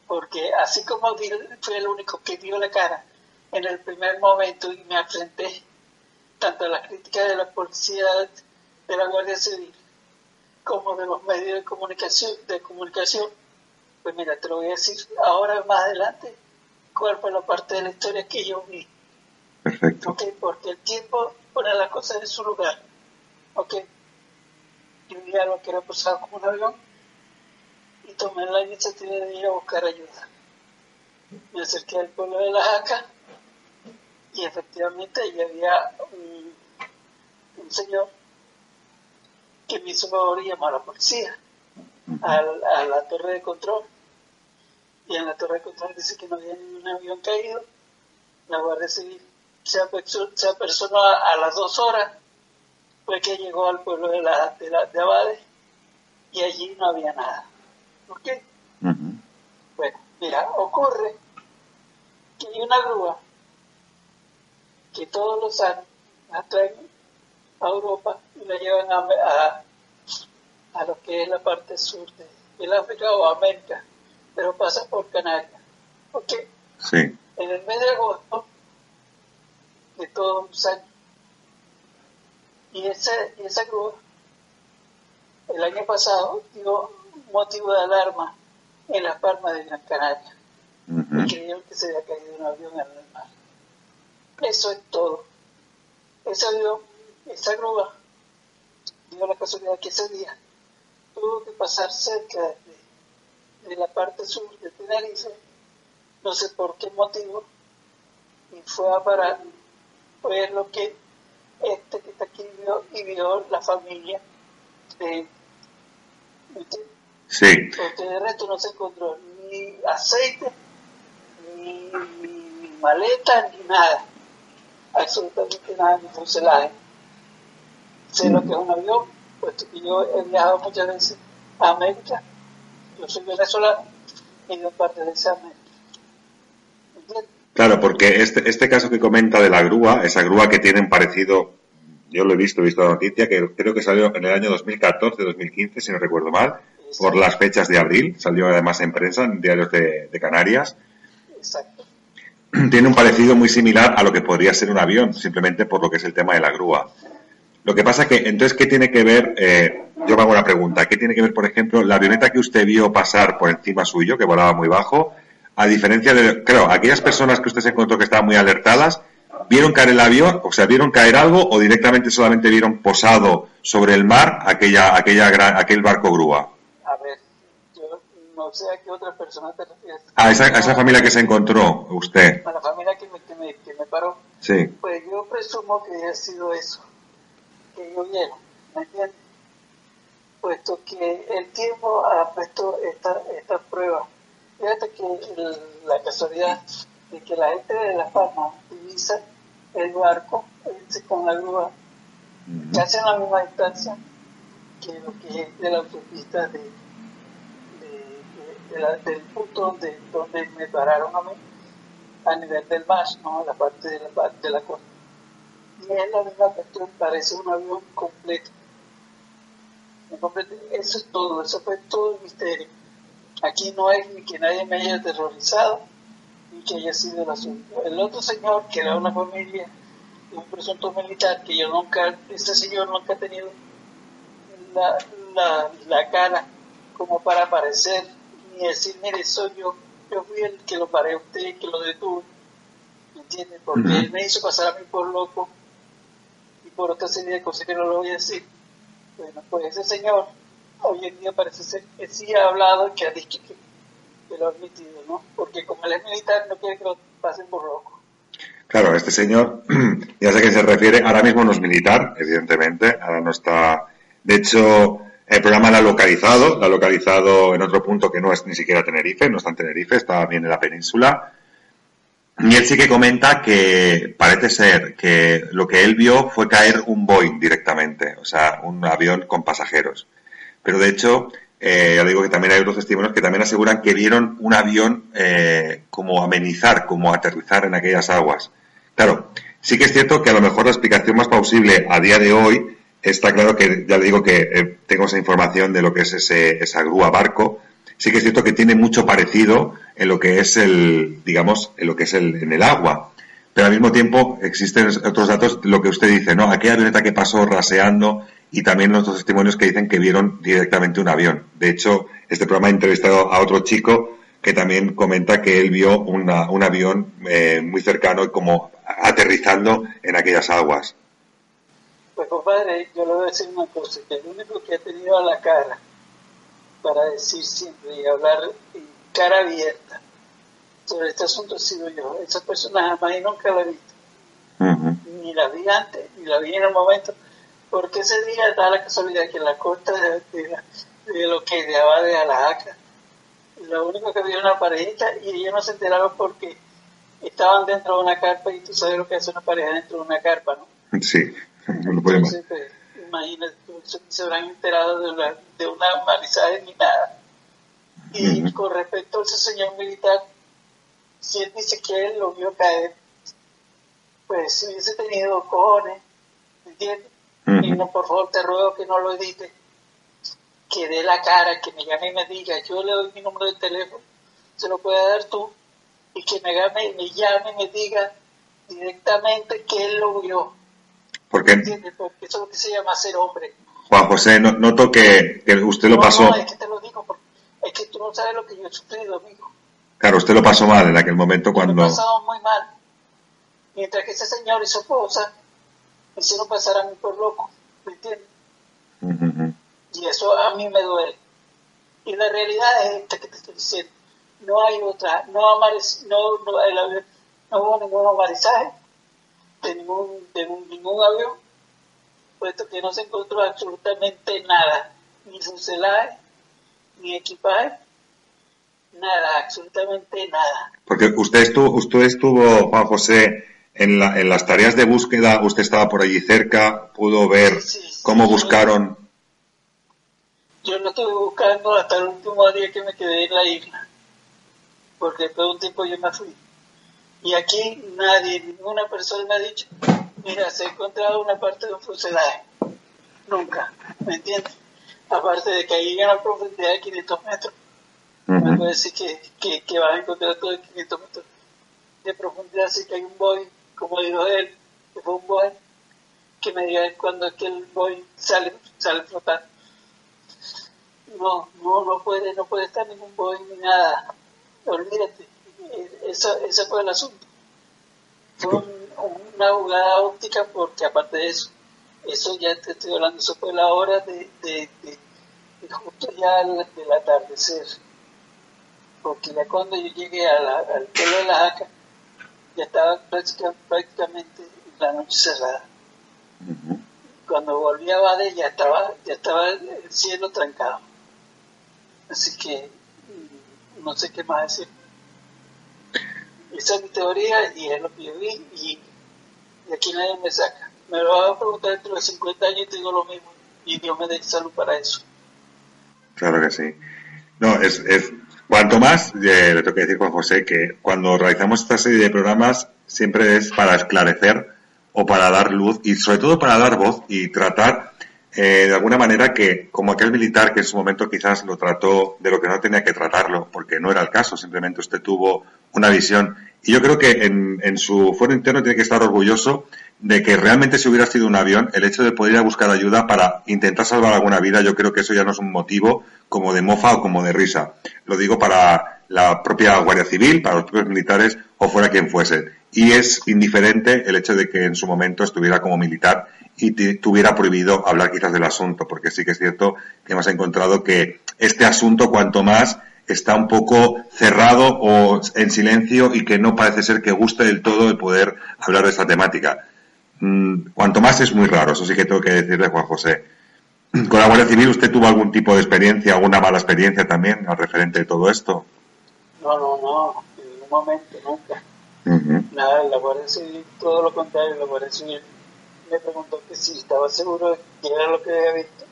Porque así como fue el único que dio la cara en el primer momento y me enfrenté tanto a las críticas de la policía, de la Guardia Civil, como de los medios de comunicación, de comunicación, pues mira, te lo voy a decir ahora más adelante fue la parte de la historia que yo vi. Perfecto. porque el tiempo pone las cosas en su lugar. ¿Ok? Yo vi algo que era posado como un avión y tomé la iniciativa de ir a buscar ayuda. Me acerqué al pueblo de La Jaca y efectivamente ahí había un, un señor que me hizo favor y llamar a la policía a, a la torre de control y en la torre de control dice que no había ningún avión caído. La Guardia Civil se, apersonó a, a, las dos horas, fue que llegó al pueblo de, la, de, la, de Abade y allí no había nada. ¿Por qué? Bueno, mira, ocurre que hay una grúa que todos los años la traen a Europa y la llevan a, a, a lo que es la parte sur de, del África o América pero pasa por Canarias. ¿Ok? Sí. En el mes de agosto de todos los años. Y, ese, esa grúa, el año pasado, dio motivo de alarma en las palmas de Gran Canaria. Y creyeron que se había caído un avión en el mar. Eso es todo. Ese avión, esa grúa, dio la casualidad que ese día tuvo que pasar cerca de de la parte sur de Tenerife, no sé por qué motivo, y fue a parar, fue lo que este que está aquí vio y vio la familia de Sí. Porque de resto no se encontró ni aceite, ni, ni, maleta, ni nada. Absolutamente nada, ni fuselaje. Sé lo que es un avión, puesto que yo he viajado muchas veces a América yo soy venezolano y yo parte de esa Claro, porque este, este caso que comenta de la grúa, esa grúa que tienen parecido, yo lo he visto, he visto la noticia, que creo que salió en el año 2014, 2015, si no recuerdo mal, por las fechas de abril, salió además en prensa, en diarios de, de Canarias. Exacto. Tiene un parecido muy similar a lo que podría ser un avión, simplemente por lo que es el tema de la grúa. Lo que pasa que, entonces, ¿qué tiene que ver? Eh, yo me hago una pregunta. ¿Qué tiene que ver, por ejemplo, la avioneta que usted vio pasar por encima suyo, que volaba muy bajo? A diferencia de, creo, aquellas personas que usted se encontró que estaban muy alertadas, ¿vieron caer el avión? O sea, ¿vieron caer algo o directamente solamente vieron posado sobre el mar aquella, aquella gran, aquel barco grúa? A ver, yo no sé a qué otra persona te refieres. A esa, a esa familia que se encontró usted. A la familia que me, que me, que me paró. Sí. Pues yo presumo que haya sido eso que yo lleno, ¿me entiendes? Puesto que el tiempo ha puesto esta, esta prueba. Fíjate que la casualidad de que la gente de La Palma utiliza el barco con la grúa casi en la misma distancia que lo que es de la autopista de, de, del punto donde, donde me pararon a mí a nivel del mar, ¿no? la parte de la, de la costa y es la misma cuestión, parece un avión completo. Eso es todo, eso fue todo el misterio. Aquí no es ni que nadie me haya aterrorizado, ni que haya sido el asunto. El otro señor, que era una familia de un presunto militar, que yo nunca, este señor nunca ha tenido la, la, la cara como para aparecer, ni decir, mire, soy yo, yo fui el que lo paré a usted, que lo detuve, ¿me entiende? Porque él me hizo pasar a mí por loco por otra serie de cosas que no lo voy a decir. Bueno, pues ese señor hoy en día parece ser que sí ha hablado y que ha dicho que, lo ha admitido, ¿no? Porque como él es militar no quiere que lo pasen por loco. Claro, este señor, ya sé a qué se refiere, ahora mismo no es militar, evidentemente, ahora no está. De hecho, el programa la ha localizado, la ha localizado en otro punto que no es ni siquiera Tenerife, no está en Tenerife, está bien en la península. Y él sí que comenta que parece ser que lo que él vio fue caer un Boeing directamente, o sea, un avión con pasajeros. Pero de hecho, eh, ya digo que también hay otros testimonios que también aseguran que vieron un avión eh, como amenizar, como aterrizar en aquellas aguas. Claro, sí que es cierto que a lo mejor la explicación más plausible a día de hoy está claro que ya le digo que eh, tengo esa información de lo que es ese, esa grúa barco. Sí que es cierto que tiene mucho parecido en lo que es el, digamos, en lo que es el, en el agua. Pero al mismo tiempo existen otros datos, lo que usted dice, ¿no? Aquella avioneta que pasó raseando y también los testimonios que dicen que vieron directamente un avión. De hecho, este programa ha entrevistado a otro chico que también comenta que él vio una, un avión eh, muy cercano y como aterrizando en aquellas aguas. Pues compadre, yo le voy a decir una cosa, que el único que ha tenido a la cara para decir siempre y hablar cara abierta sobre este asunto ha sido yo. Esa persona jamás y nunca la he visto. Ni la vi antes, ni la vi en el momento, porque ese día da la casualidad que en la costa de, de, lo que de Abade a la Jaca, lo único que había una parejita y ellos no se enteraron porque estaban dentro de una carpa y tú sabes lo que hace una pareja dentro de una carpa, ¿no? Sí, no lo Entonces, pues, imagínate, se, habrán enterado de, una, de ni nada. Y con respecto a ese señor militar, si él dice que él lo vio caer, pues si hubiese tenido cojones, ¿me entiendes? Y no, por favor, te ruego que no lo edite, que dé la cara, que me llame y me diga, yo le doy mi número de teléfono, se lo puede dar tú, y que me llame, me llame y me diga directamente que él lo vio. Porque eso es lo que se llama ser hombre. Juan José, noto que, usted lo pasó. No, es que te lo digo, porque es que tú no sabes lo que yo he sufrido, amigo. Claro, usted lo pasó mal en aquel momento cuando... Lo pasado muy mal. Mientras que ese señor y su esposa me hicieron pasar a mí por loco, ¿me entiendes? Y eso a mí me duele. Y la realidad es esta que te estoy diciendo. No hay otra, no, no, no, no hubo ningún amarizaje de ningún, de ningún avión, puesto que no se encontró absolutamente nada, ni fuselaje, ni equipaje, nada, absolutamente nada. Porque usted estuvo, usted estuvo, Juan José, en, la, en las tareas de búsqueda, usted estaba por allí cerca, pudo ver cómo buscaron. Yo no estuve buscando hasta el último día que me quedé en la isla, porque después de un tiempo yo me fui. Y aquí nadie, ninguna persona me ha dicho, mira, se ha encontrado una parte de un fuselaje. Nunca, ¿me entiendes? Aparte de que ahí en una profundidad de 500 metros, me puede decir que, que, que, vas a encontrar todo de 500 metros de profundidad, así que hay un boy, como dijo él, que fue un boy, que me diga cuando es que el boy sale, sale flotando. No, no, no puede, no puede estar ningún boy ni nada. Olvídate eso, ese fue el asunto. Fue una jugada óptica porque aparte de eso, eso ya te estoy hablando, eso fue la hora de, de, justo ya del atardecer. Porque ya cuando yo llegué al pueblo de la Jaca, ya estaba prácticamente la noche cerrada. Cuando volví a Bade ya estaba, ya estaba el cielo trancado. Así que mm, no sé qué más decir. Esa es mi teoría y es lo que yo vi y de aquí nadie me saca. Me lo van a preguntar dentro de 50 años y digo lo mismo. Y Dios me dé salud para eso. Claro que sí. No, es, es cuanto más, eh, le tengo que decir Juan José que cuando realizamos esta serie de programas siempre es para esclarecer o para dar luz y sobre todo para dar voz y tratar eh, de alguna manera que, como aquel militar que en su momento quizás lo trató de lo que no tenía que tratarlo, porque no era el caso, simplemente usted tuvo una visión. Y yo creo que en, en su fuero interno tiene que estar orgulloso de que realmente si hubiera sido un avión, el hecho de poder ir a buscar ayuda para intentar salvar alguna vida, yo creo que eso ya no es un motivo como de mofa o como de risa. Lo digo para la propia Guardia Civil, para los propios militares o fuera quien fuese. Y es indiferente el hecho de que en su momento estuviera como militar y tuviera prohibido hablar quizás del asunto, porque sí que es cierto que hemos encontrado que este asunto, cuanto más está un poco cerrado o en silencio y que no parece ser que guste del todo el poder hablar de esta temática. Mm, cuanto más es muy raro, eso sí que tengo que decirle, Juan José. ¿Con la Guardia Civil usted tuvo algún tipo de experiencia, alguna mala experiencia también al referente de todo esto? No, no, no, en ningún momento, nunca. Nada, la Guardia Civil, todo lo contrario, la Guardia Civil me preguntó que si estaba seguro de que era lo que había visto.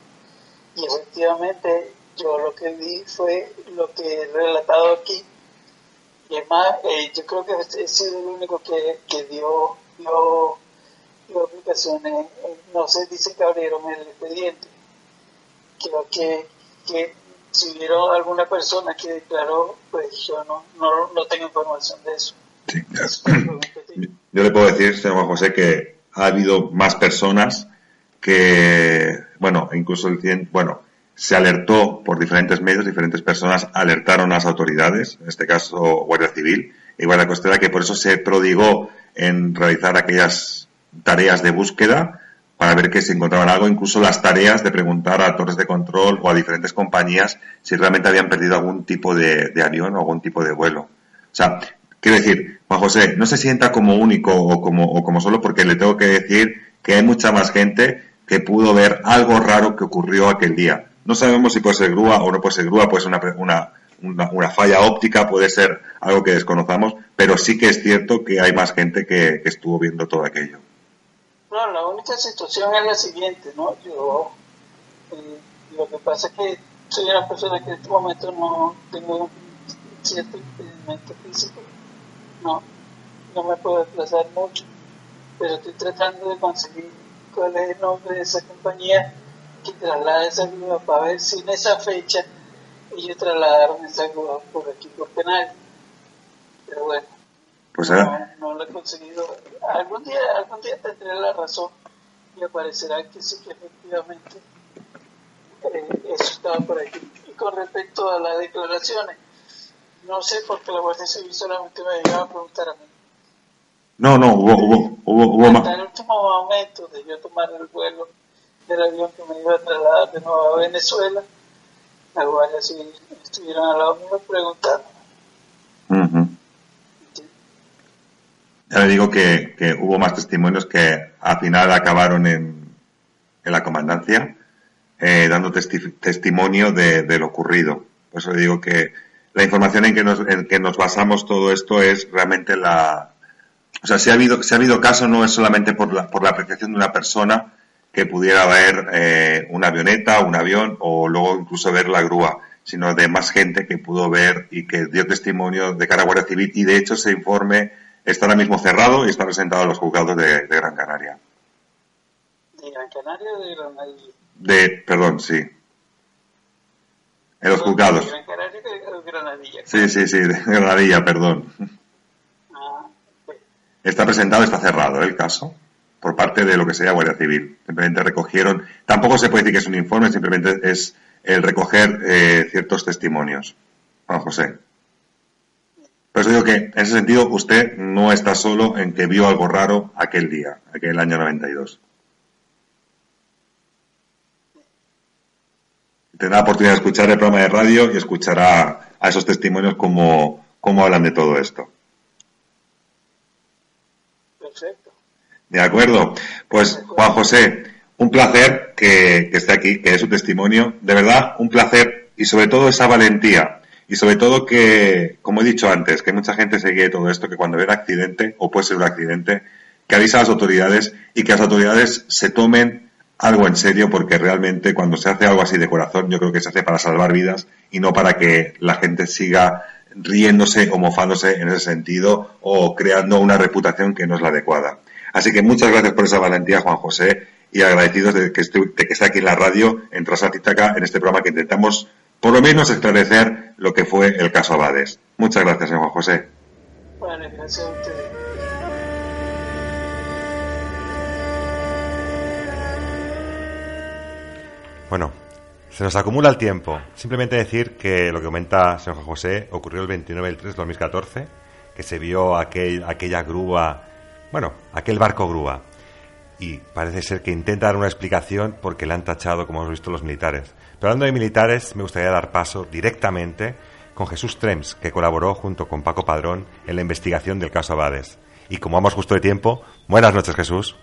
Y efectivamente, yo lo que vi fue lo que he relatado aquí. Y además, eh, yo creo que he sido el único que, que dio, dio, dio aplicaciones. No sé, dice que abrieron el expediente. Creo que, que si hubiera alguna persona que declaró, pues yo no, no, no tengo información de eso. Sí, yo le puedo decir, señor Juan José, que ha habido más personas que, bueno, incluso el 100, bueno, se alertó por diferentes medios, diferentes personas alertaron a las autoridades, en este caso Guardia Civil y Guardia Costera, que por eso se prodigó en realizar aquellas tareas de búsqueda para ver que se encontraban algo, incluso las tareas de preguntar a torres de control o a diferentes compañías si realmente habían perdido algún tipo de, avión o algún tipo de vuelo. O sea, quiero decir, Juan José, no se sienta como único o como, o como solo porque le tengo que decir que hay mucha más gente que pudo ver algo raro que ocurrió aquel día. No sabemos si puede ser grúa o no puede ser grúa, puede ser una, una, una, falla óptica, puede ser algo que desconozcamos, pero sí que es cierto que hay más gente que estuvo viendo todo aquello. No, la única situación es la siguiente, ¿no? Yo, eh, lo que pasa es que soy una persona que en este momento no tengo cierto impedimento físico, no, no me puedo desplazar mucho, pero estoy tratando de conseguir cuál es el nombre de esa compañía que traslada esa grúa para ver si en esa fecha ellos trasladaron esa grúa por aquí por penal. Pero bueno, pues, no, no lo he conseguido. Algún día, algún día tendré la razón y aparecerá que sí que efectivamente eh, eso estaba por aquí. Y con respecto a las declaraciones, no sé por qué la Guardia Civil solamente me llegaba a preguntar a mí. No, no, hubo, hubo, hubo, hubo Hasta el último momento de yo tomar el vuelo del avión que me iba a trasladar de nuevo a Venezuela, la Guardia Civil estuvieron al lado mío preguntando. Ya le digo que, que, hubo más testimonios que al final acabaron en, en la comandancia eh, dando testimonio de, de, lo ocurrido. Por eso le digo que la información en que nos, en que nos basamos todo esto es realmente la... O sea, si ha habido, si ha habido caso no es solamente por la, por la apreciación de una persona que pudiera ver eh, una avioneta, un avión o luego incluso ver la grúa, sino de más gente que pudo ver y que dio testimonio de cara a Guardia Civil y de hecho ese informe está ahora mismo cerrado y está presentado a los juzgados de, Gran Canaria. ¿De Gran Canaria o de Granadilla? De, perdón, sí. En los juzgados. ¿De Gran Canaria o de Granadilla? Sí, sí, sí, de Granadilla, perdón. Ah, está presentado, está cerrado ¿eh? el caso por parte de lo que sería Guardia Civil. Simplemente recogieron, tampoco se puede decir que es un informe, simplemente es el recoger eh, ciertos testimonios. Juan José. Por eso digo que, en ese sentido, usted no está solo en que vio algo raro aquel día, aquel año 92. Tendrá la oportunidad de escuchar el programa de radio y escuchará a esos testimonios cómo, cómo hablan de todo esto. De acuerdo. Pues, Juan José, un placer que, esté aquí, que dé su testimonio. De verdad, un placer y sobre todo esa valentía y sobre todo que, como he dicho antes, que mucha gente se guíe todo esto, que cuando ve un accidente, o puede ser un accidente, que avisa a las autoridades y que las autoridades se tomen algo en serio porque realmente cuando se hace algo así de corazón yo creo que se hace para salvar vidas y no para que la gente siga riéndose o mofándose en ese sentido o creando una reputación que no es la adecuada. Así que muchas gracias por esa valentía, Juan José, y agradecidos de que esté, de que esté aquí en la radio, en Trasatitaca, en este programa que intentamos por lo menos esclarecer lo que fue el caso Abades. Muchas gracias, señor Juan José. Vale, gracias a usted. Bueno, se nos acumula el tiempo. Simplemente decir que lo que comenta señor Juan José ocurrió el 29 del 3 de 2014, que se vio aquel, aquella grúa, bueno, aquel barco grúa. Y parece ser que intenta dar una explicación porque le han tachado, como hemos visto, los militares. Pero hablando de militares, me gustaría dar paso directamente con Jesús Trems, que colaboró junto con Paco Padrón en la investigación del caso Abades. Y como vamos justo de tiempo, buenas noches Jesús.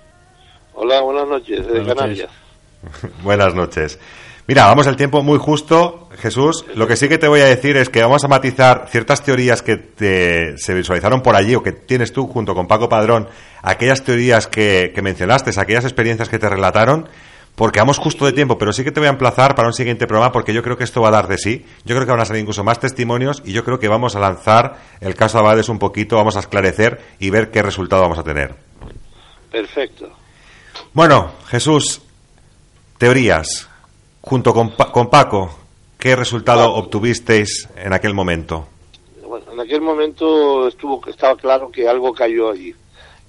Hola, buenas noches, desde Canarias. buenas noches. Mira, vamos el tiempo muy justo, Jesús. Lo que sí que te voy a decir es que vamos a matizar ciertas teorías que te, se visualizaron por allí o que tienes tú junto con Paco Padrón, aquellas teorías que, que mencionaste, aquellas experiencias que te relataron, porque vamos justo de tiempo, pero sí que te voy a emplazar para un siguiente programa porque yo creo que esto va a dar de sí. Yo creo que van a salir incluso más testimonios y yo creo que vamos a lanzar el caso Abades un poquito, vamos a esclarecer y ver qué resultado vamos a tener. Perfecto. Bueno, Jesús, teorías junto con, con Paco, ¿qué resultado obtuvisteis en aquel momento? Bueno, en aquel momento estuvo estaba claro que algo cayó allí,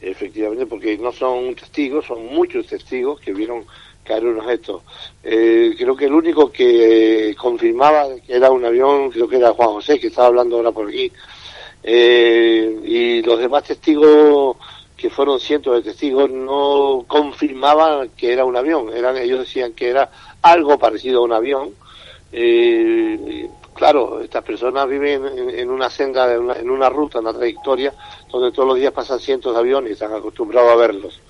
efectivamente, porque no son testigos, son muchos testigos que vieron caer un objeto. Eh, creo que el único que confirmaba que era un avión, creo que era Juan José, que estaba hablando ahora por aquí, eh, y los demás testigos que fueron cientos de testigos no confirmaban que era un avión, eran ellos decían que era algo parecido a un avión. Eh, claro, estas personas viven en, una senda, en una, ruta, en una trayectoria, donde todos los días pasan cientos de aviones y están acostumbrados a verlos.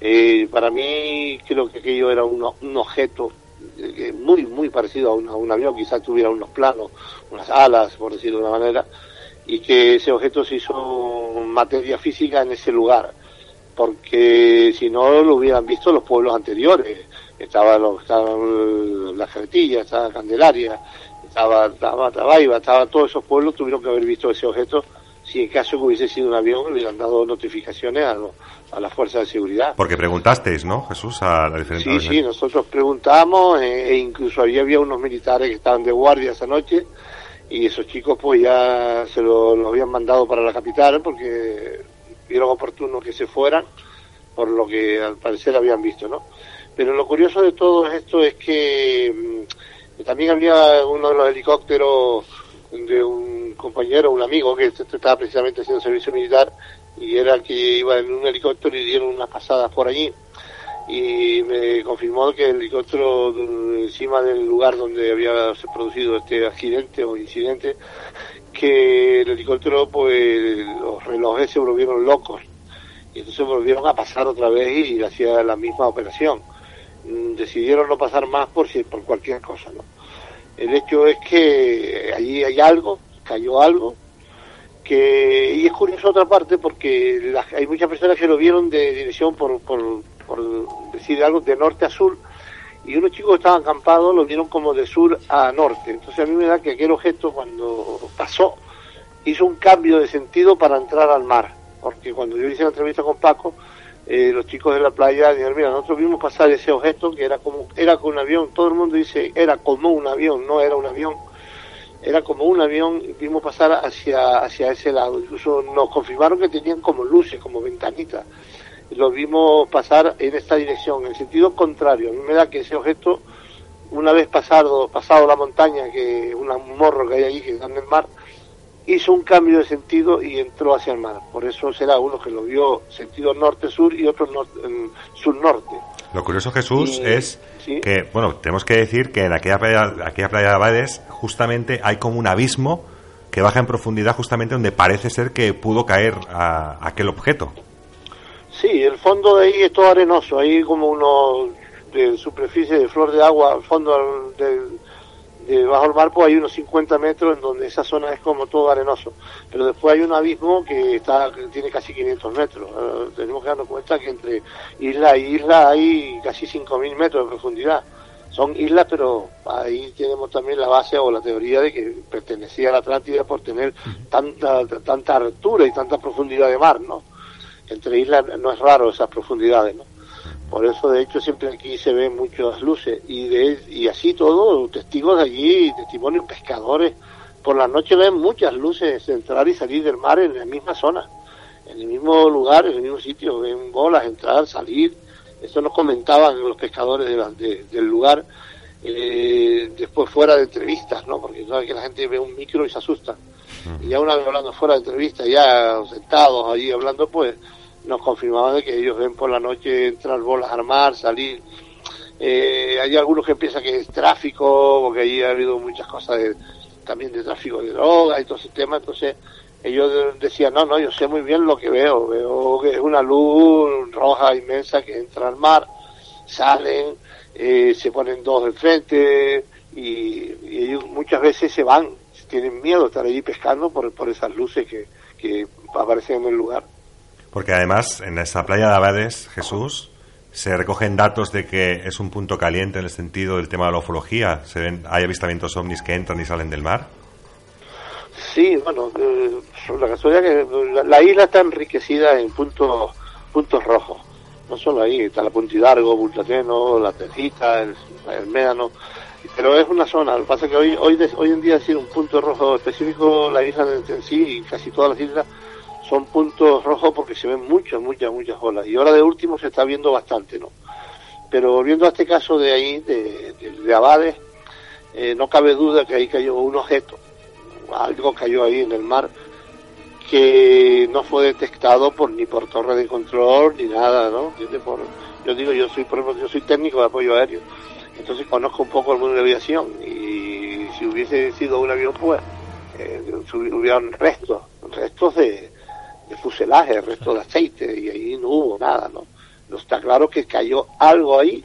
Eh, para mí creo que aquello era un, objeto eh, muy, muy parecido a un, avión, quizás tuviera unos planos, unas alas, por decirlo de una manera, y que ese objeto se hizo materia física en ese lugar, porque si no lo hubieran visto los pueblos anteriores estaba, lo, la Jertilla, estaba Candelaria, estaba, estaba Tabaiba, estaba todos esos pueblos tuvieron que haber visto ese objeto si en caso que hubiese sido un avión hubieran dado notificaciones a, a las fuerzas de seguridad. Porque preguntasteis, ¿no, Jesús, a la diferente Sí, sí, nosotros preguntamos e, e, incluso ahí había unos militares que estaban de guardia esa noche y esos chicos pues ya se lo, lo habían mandado para la capital porque vieron oportuno que se fueran por lo que al parecer habían visto, ¿no? Pero lo curioso de todo esto es que mm, también había uno de los helicópteros de un compañero, un amigo que estaba precisamente haciendo servicio militar y era el que iba en un helicóptero y dieron unas pasadas por allí. Y me confirmó que el helicóptero encima del lugar donde había producido este accidente o incidente que el helicóptero pues los relojes se volvieron locos. Y entonces volvieron a pasar otra vez y hacía la misma operación decidieron no pasar más por, si, por cualquier cosa. ¿no? El hecho es que allí hay algo, cayó algo, que, y es curioso otra parte porque hay muchas personas que lo vieron de dirección por, por, decir algo de norte a sur y unos chicos que estaban acampados lo vieron como de sur a norte. Entonces a mí me da que aquel objeto cuando pasó hizo un cambio de sentido para entrar al mar, porque cuando yo hice la entrevista con Paco, eh, los chicos de la playa dijeron, mira, nosotros vimos pasar ese objeto que era como, era con un avión, todo el mundo dice, era como un avión, no era un avión, era como un avión, vimos pasar hacia, hacia ese lado, incluso nos confirmaron que tenían como luces, como ventanitas, lo vimos pasar en esta dirección, en sentido contrario, a mí me da que ese objeto, una vez pasado, pasado la montaña, que un morro que hay allí que está en el mar, hizo un cambio de sentido y entró hacia el mar. Por eso será uno que lo vio sentido norte-sur y otro sur-norte. Lo curioso, Jesús, es que, bueno, tenemos que decir que en aquella playa, aquella playa de Abades justamente hay como un abismo que baja en profundidad justamente donde parece ser que pudo caer a, aquel objeto. Sí, el fondo de ahí es todo arenoso, hay como uno de superficie de flor de agua, al fondo del, bajo el mar pues hay unos 50 metros en donde esa zona es como todo arenoso, pero después hay un abismo que está tiene casi 500 metros. Eh, tenemos que darnos cuenta que entre isla y isla hay casi 5.000 metros de profundidad. Son islas, pero ahí tenemos también la base o la teoría de que pertenecía a la Atlántida por tener tanta, tanta altura y tanta profundidad de mar, ¿no? Entre islas no es raro esas profundidades, ¿no? Por eso, de hecho, siempre aquí se ven muchas luces. Y, de, y así todo, testigos de allí, testimonios pescadores, por la noche ven muchas luces entrar y salir del mar en la misma zona, en el mismo lugar, en el mismo sitio. Ven bolas entrar, salir. Eso nos comentaban los pescadores del lugar. Eh, después fuera de entrevistas, ¿no? Porque sabes que la gente ve un micro y se asusta. Y ya una vez hablando fuera de entrevistas, ya sentados allí hablando, pues nos confirmaban de que ellos ven por la noche entrar bolas a armar, salir. Eh, hay algunos que piensan que es tráfico, porque allí ha habido muchas cosas de, también de tráfico de drogas y todo ese tema, entonces ellos decían, no, no, yo sé muy bien lo que veo, veo que es una luz roja inmensa que entra al mar, salen, eh, se ponen dos enfrente y, y ellos muchas veces se van, tienen miedo de estar allí pescando por, por esas luces que, que aparecen en el lugar. Porque además en esa playa de Abades, Jesús, se recogen datos de que es un punto caliente en el sentido del tema de la ufología. Se ven, hay avistamientos ovnis que entran y salen del mar. Sí, bueno, eh, la casualidad que la, isla está enriquecida en puntos puntos rojos. No solo ahí, está la Puntidargo, Bultateno, la Tejita, el, el, Médano, pero es una zona. Lo que pasa es que hoy, hoy, hoy en día decir un punto rojo específico, la isla en sí y casi todas las islas son puntos rojos porque se ven muchas, muchas, muchas olas. Y ahora de último se está viendo bastante, ¿no? Pero volviendo a este caso de ahí, de, de, de Abades, eh, no cabe duda que ahí cayó un objeto, algo cayó ahí en el mar que no fue detectado por ni por torre de control ni nada, ¿no? Yo digo, yo soy, por ejemplo, yo soy técnico de apoyo aéreo, entonces conozco un poco el mundo de aviación y si hubiese sido un avión, pues eh, hubieran restos, restos de, de fuselaje, restos de aceite y ahí no hubo nada, ¿no? no está claro que cayó algo ahí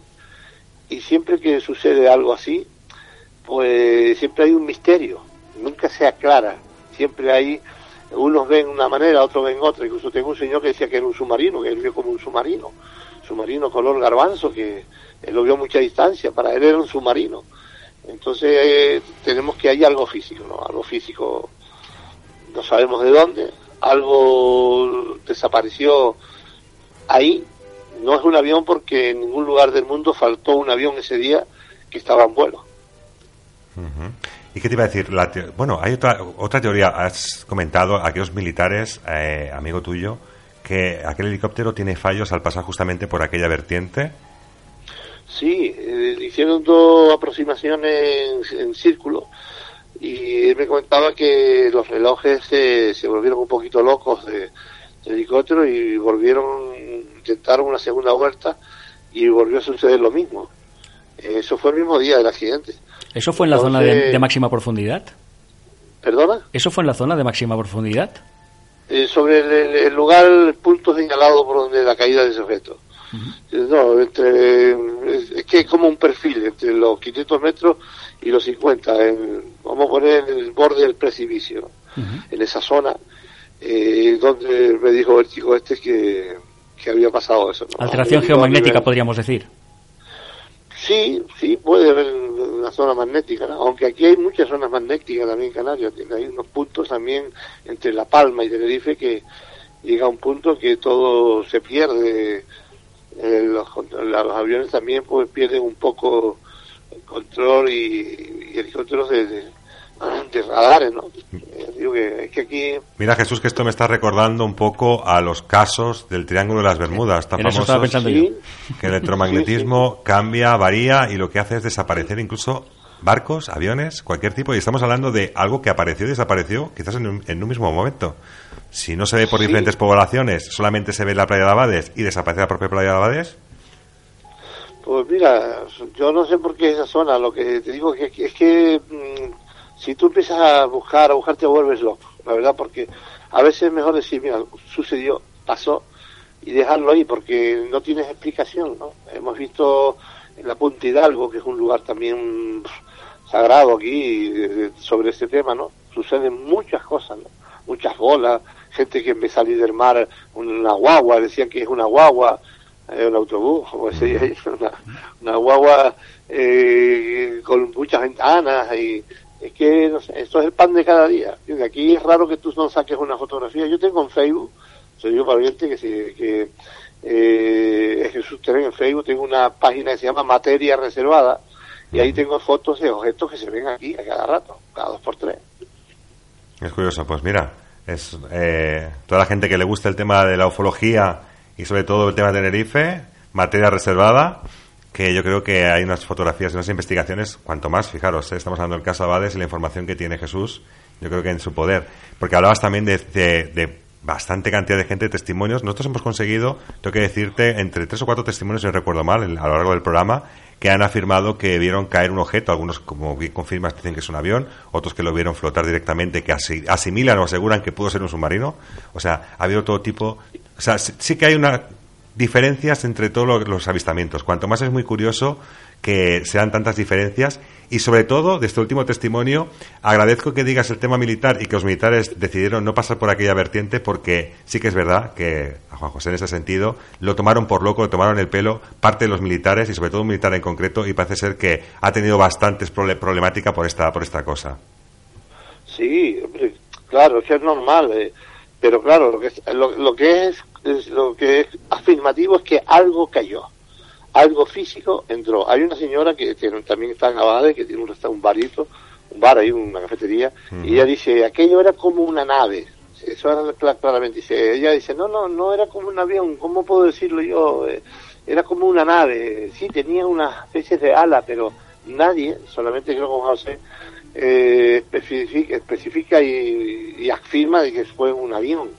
y siempre que sucede algo así, pues siempre hay un misterio, nunca se aclara, siempre hay unos ven una manera, otros ven otra. Incluso tengo un señor que decía que era un submarino, que él vio como un submarino, submarino color garbanzo, que lo vio a mucha distancia, para él era un submarino. Entonces eh, tenemos que hay algo físico, ¿no? Algo físico, no sabemos de dónde, algo desapareció ahí. No es un avión porque en ningún lugar del mundo faltó un avión ese día que estaba en vuelo. Uh -huh. ¿Y qué te iba a decir? La bueno, hay otra, otra teoría. Has comentado a aquellos militares, eh, amigo tuyo, que aquel helicóptero tiene fallos al pasar justamente por aquella vertiente. Sí, eh, hicieron dos aproximaciones en, en, círculo y él me comentaba que los relojes eh, se volvieron un poquito locos de, de, helicóptero y volvieron, intentaron una segunda vuelta y volvió a suceder lo mismo. Eso fue el mismo día del accidente. ¿Eso fue en la Entonces, zona de, de, máxima profundidad? ¿Perdona? ¿Eso fue en la zona de máxima profundidad? Eh, sobre el, lugar, el punto señalado por donde la caída de ese objeto. Uh -huh. No, entre, es, es, que es como un perfil entre los 500 metros y los 50. En, vamos a poner en el borde del precipicio, uh -huh. en esa zona, eh, donde me dijo el chico este que, que había pasado eso. ¿no? Alteración geomagnética, podríamos decir. Sí, sí, puede haber una zona magnética, ¿no? aunque aquí hay muchas zonas magnéticas también en Canarias, hay unos puntos también entre La Palma y Tenerife que llega a un punto que todo se pierde, eh, los, los, aviones también pues pierden un poco el control y, y helicópteros de, de, de radares, ¿no? Eh, digo que, es que aquí... Mira Jesús que esto me está recordando un poco a los casos del Triángulo de las Bermudas, tan famosos ¿Sí? que el electromagnetismo sí, sí. cambia, varía y lo que hace es desaparecer incluso barcos, aviones, cualquier tipo, y estamos hablando de algo que apareció y desapareció quizás en un, en un mismo momento. Si no se ve por diferentes poblaciones, solamente se ve la playa de Abades y desaparece la propia playa de Abades. Pues mira, yo no sé por qué esa zona, lo que te digo es que, es que mmm, si tú empiezas a buscar, a buscar te vuelves loco, la verdad, porque a veces es mejor decir, mira, sucedió, pasó, y dejarlo ahí, porque no tienes explicación, ¿no? Hemos visto en la Punta Hidalgo, que es un lugar también sagrado aquí, sobre este tema, ¿no? Suceden muchas cosas, ¿no? Muchas bolas, gente que a salir del mar, una guagua, decían que es una guagua, eh, un autobús, como decía una, guagua eh, con muchas ventanas y es que no sé, esto es el pan de cada día. De aquí es raro que tú no saques una fotografía. Yo tengo en Facebook, soy yo pariente que, si, que eh, Jesús Teren en Facebook, tengo una página que se llama Materia Reservada y ahí tengo fotos de objetos que se ven aquí a cada rato, cada dos por tres. Es curioso, pues mira, es eh, toda la gente que le gusta el tema de la ufología y sobre todo el tema de Tenerife, Materia Reservada, que yo creo que hay unas fotografías y unas investigaciones, cuanto más, fijaros, ¿eh? estamos hablando del caso Abades y la información que tiene Jesús, yo creo que en su poder. Porque hablabas también de, de, de bastante cantidad de gente, testimonios. Nosotros hemos conseguido, tengo que decirte, entre tres o cuatro testimonios, si no recuerdo mal, a lo largo del programa, que han afirmado que vieron caer un objeto. Algunos, como bien confirmas, dicen que es un avión, otros que lo vieron flotar directamente, que asimilan o aseguran que pudo ser un submarino. O sea, ha habido todo tipo. O sea, sí que hay una diferencias entre todos los avistamientos. Cuanto más es muy curioso que sean tantas diferencias y sobre todo de este último testimonio agradezco que digas el tema militar y que los militares decidieron no pasar por aquella vertiente porque sí que es verdad que a Juan José en ese sentido lo tomaron por loco, lo tomaron el pelo parte de los militares y sobre todo un militar en concreto y parece ser que ha tenido bastantes problemática por esta por esta cosa. Sí, claro, es es normal, eh, pero claro, lo que lo que es lo que es afirmativo es que algo cayó, algo físico entró. Hay una señora que tiene, también está en Abade, que tiene un, un barito, un bar ahí, una cafetería, y ella dice, aquello era como una nave. Eso era claramente. Dice, ella dice, no, no, no era como un avión, ¿cómo puedo decirlo yo? Eh, era como una nave. Sí, tenía una especie de ala, pero nadie, solamente creo que José, eh, especifica, especifica y, y afirma de que fue un avión.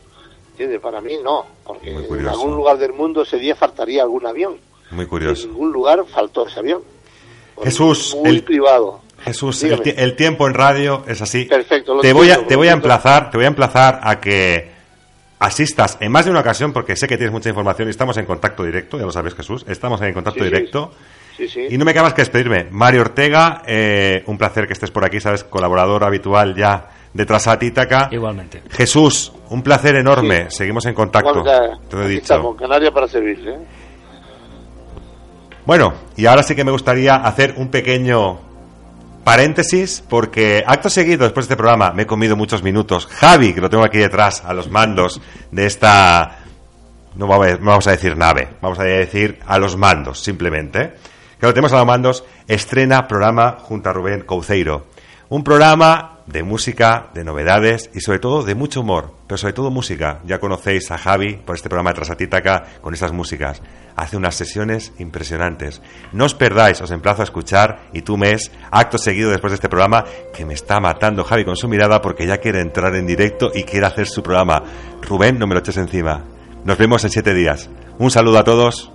Para mí no, porque en algún lugar del mundo ese día faltaría algún avión. Muy curioso. En ningún lugar faltó ese avión. Jesús. Muy privado. Jesús, el, tiempo en radio es así. Perfecto. te voy a, te voy a emplazar, te voy a emplazar a que asistas en más de una ocasión porque sé que tienes mucha información y estamos en contacto directo, ya lo sabes Jesús, estamos en contacto directo. Sí, sí. Y no me queda más que despedirme. Mario Ortega, eh, un placer que estés por aquí, sabes, colaborador habitual ya de Trasatítaca. Igualmente. Jesús, un placer enorme. Seguimos en contacto. te lo he dicho. Estamos, Canarias para servirle. ¿eh? Bueno, y ahora sí que me gustaría hacer un pequeño paréntesis, porque acto seguido, después de este programa, me he comido muchos minutos. Javi, que lo tengo aquí detrás, a los mandos de esta. No vamos a decir nave, vamos a decir a los mandos, simplemente. Que lo tenemos a los mandos, estrena programa junto a Rubén Couceiro. Un programa de música, de novedades y sobre todo de mucho humor, pero sobre todo música. Ya conocéis a Javi por este programa de Trasatítaca con esas músicas. Hace unas sesiones impresionantes. No os perdáis, os emplazo a escuchar y tú mes, acto seguido después de este programa, que me está matando Javi con su mirada porque ya quiere entrar en directo y quiere hacer su programa. Rubén, no me lo eches encima. Nos vemos en siete días. Un saludo a todos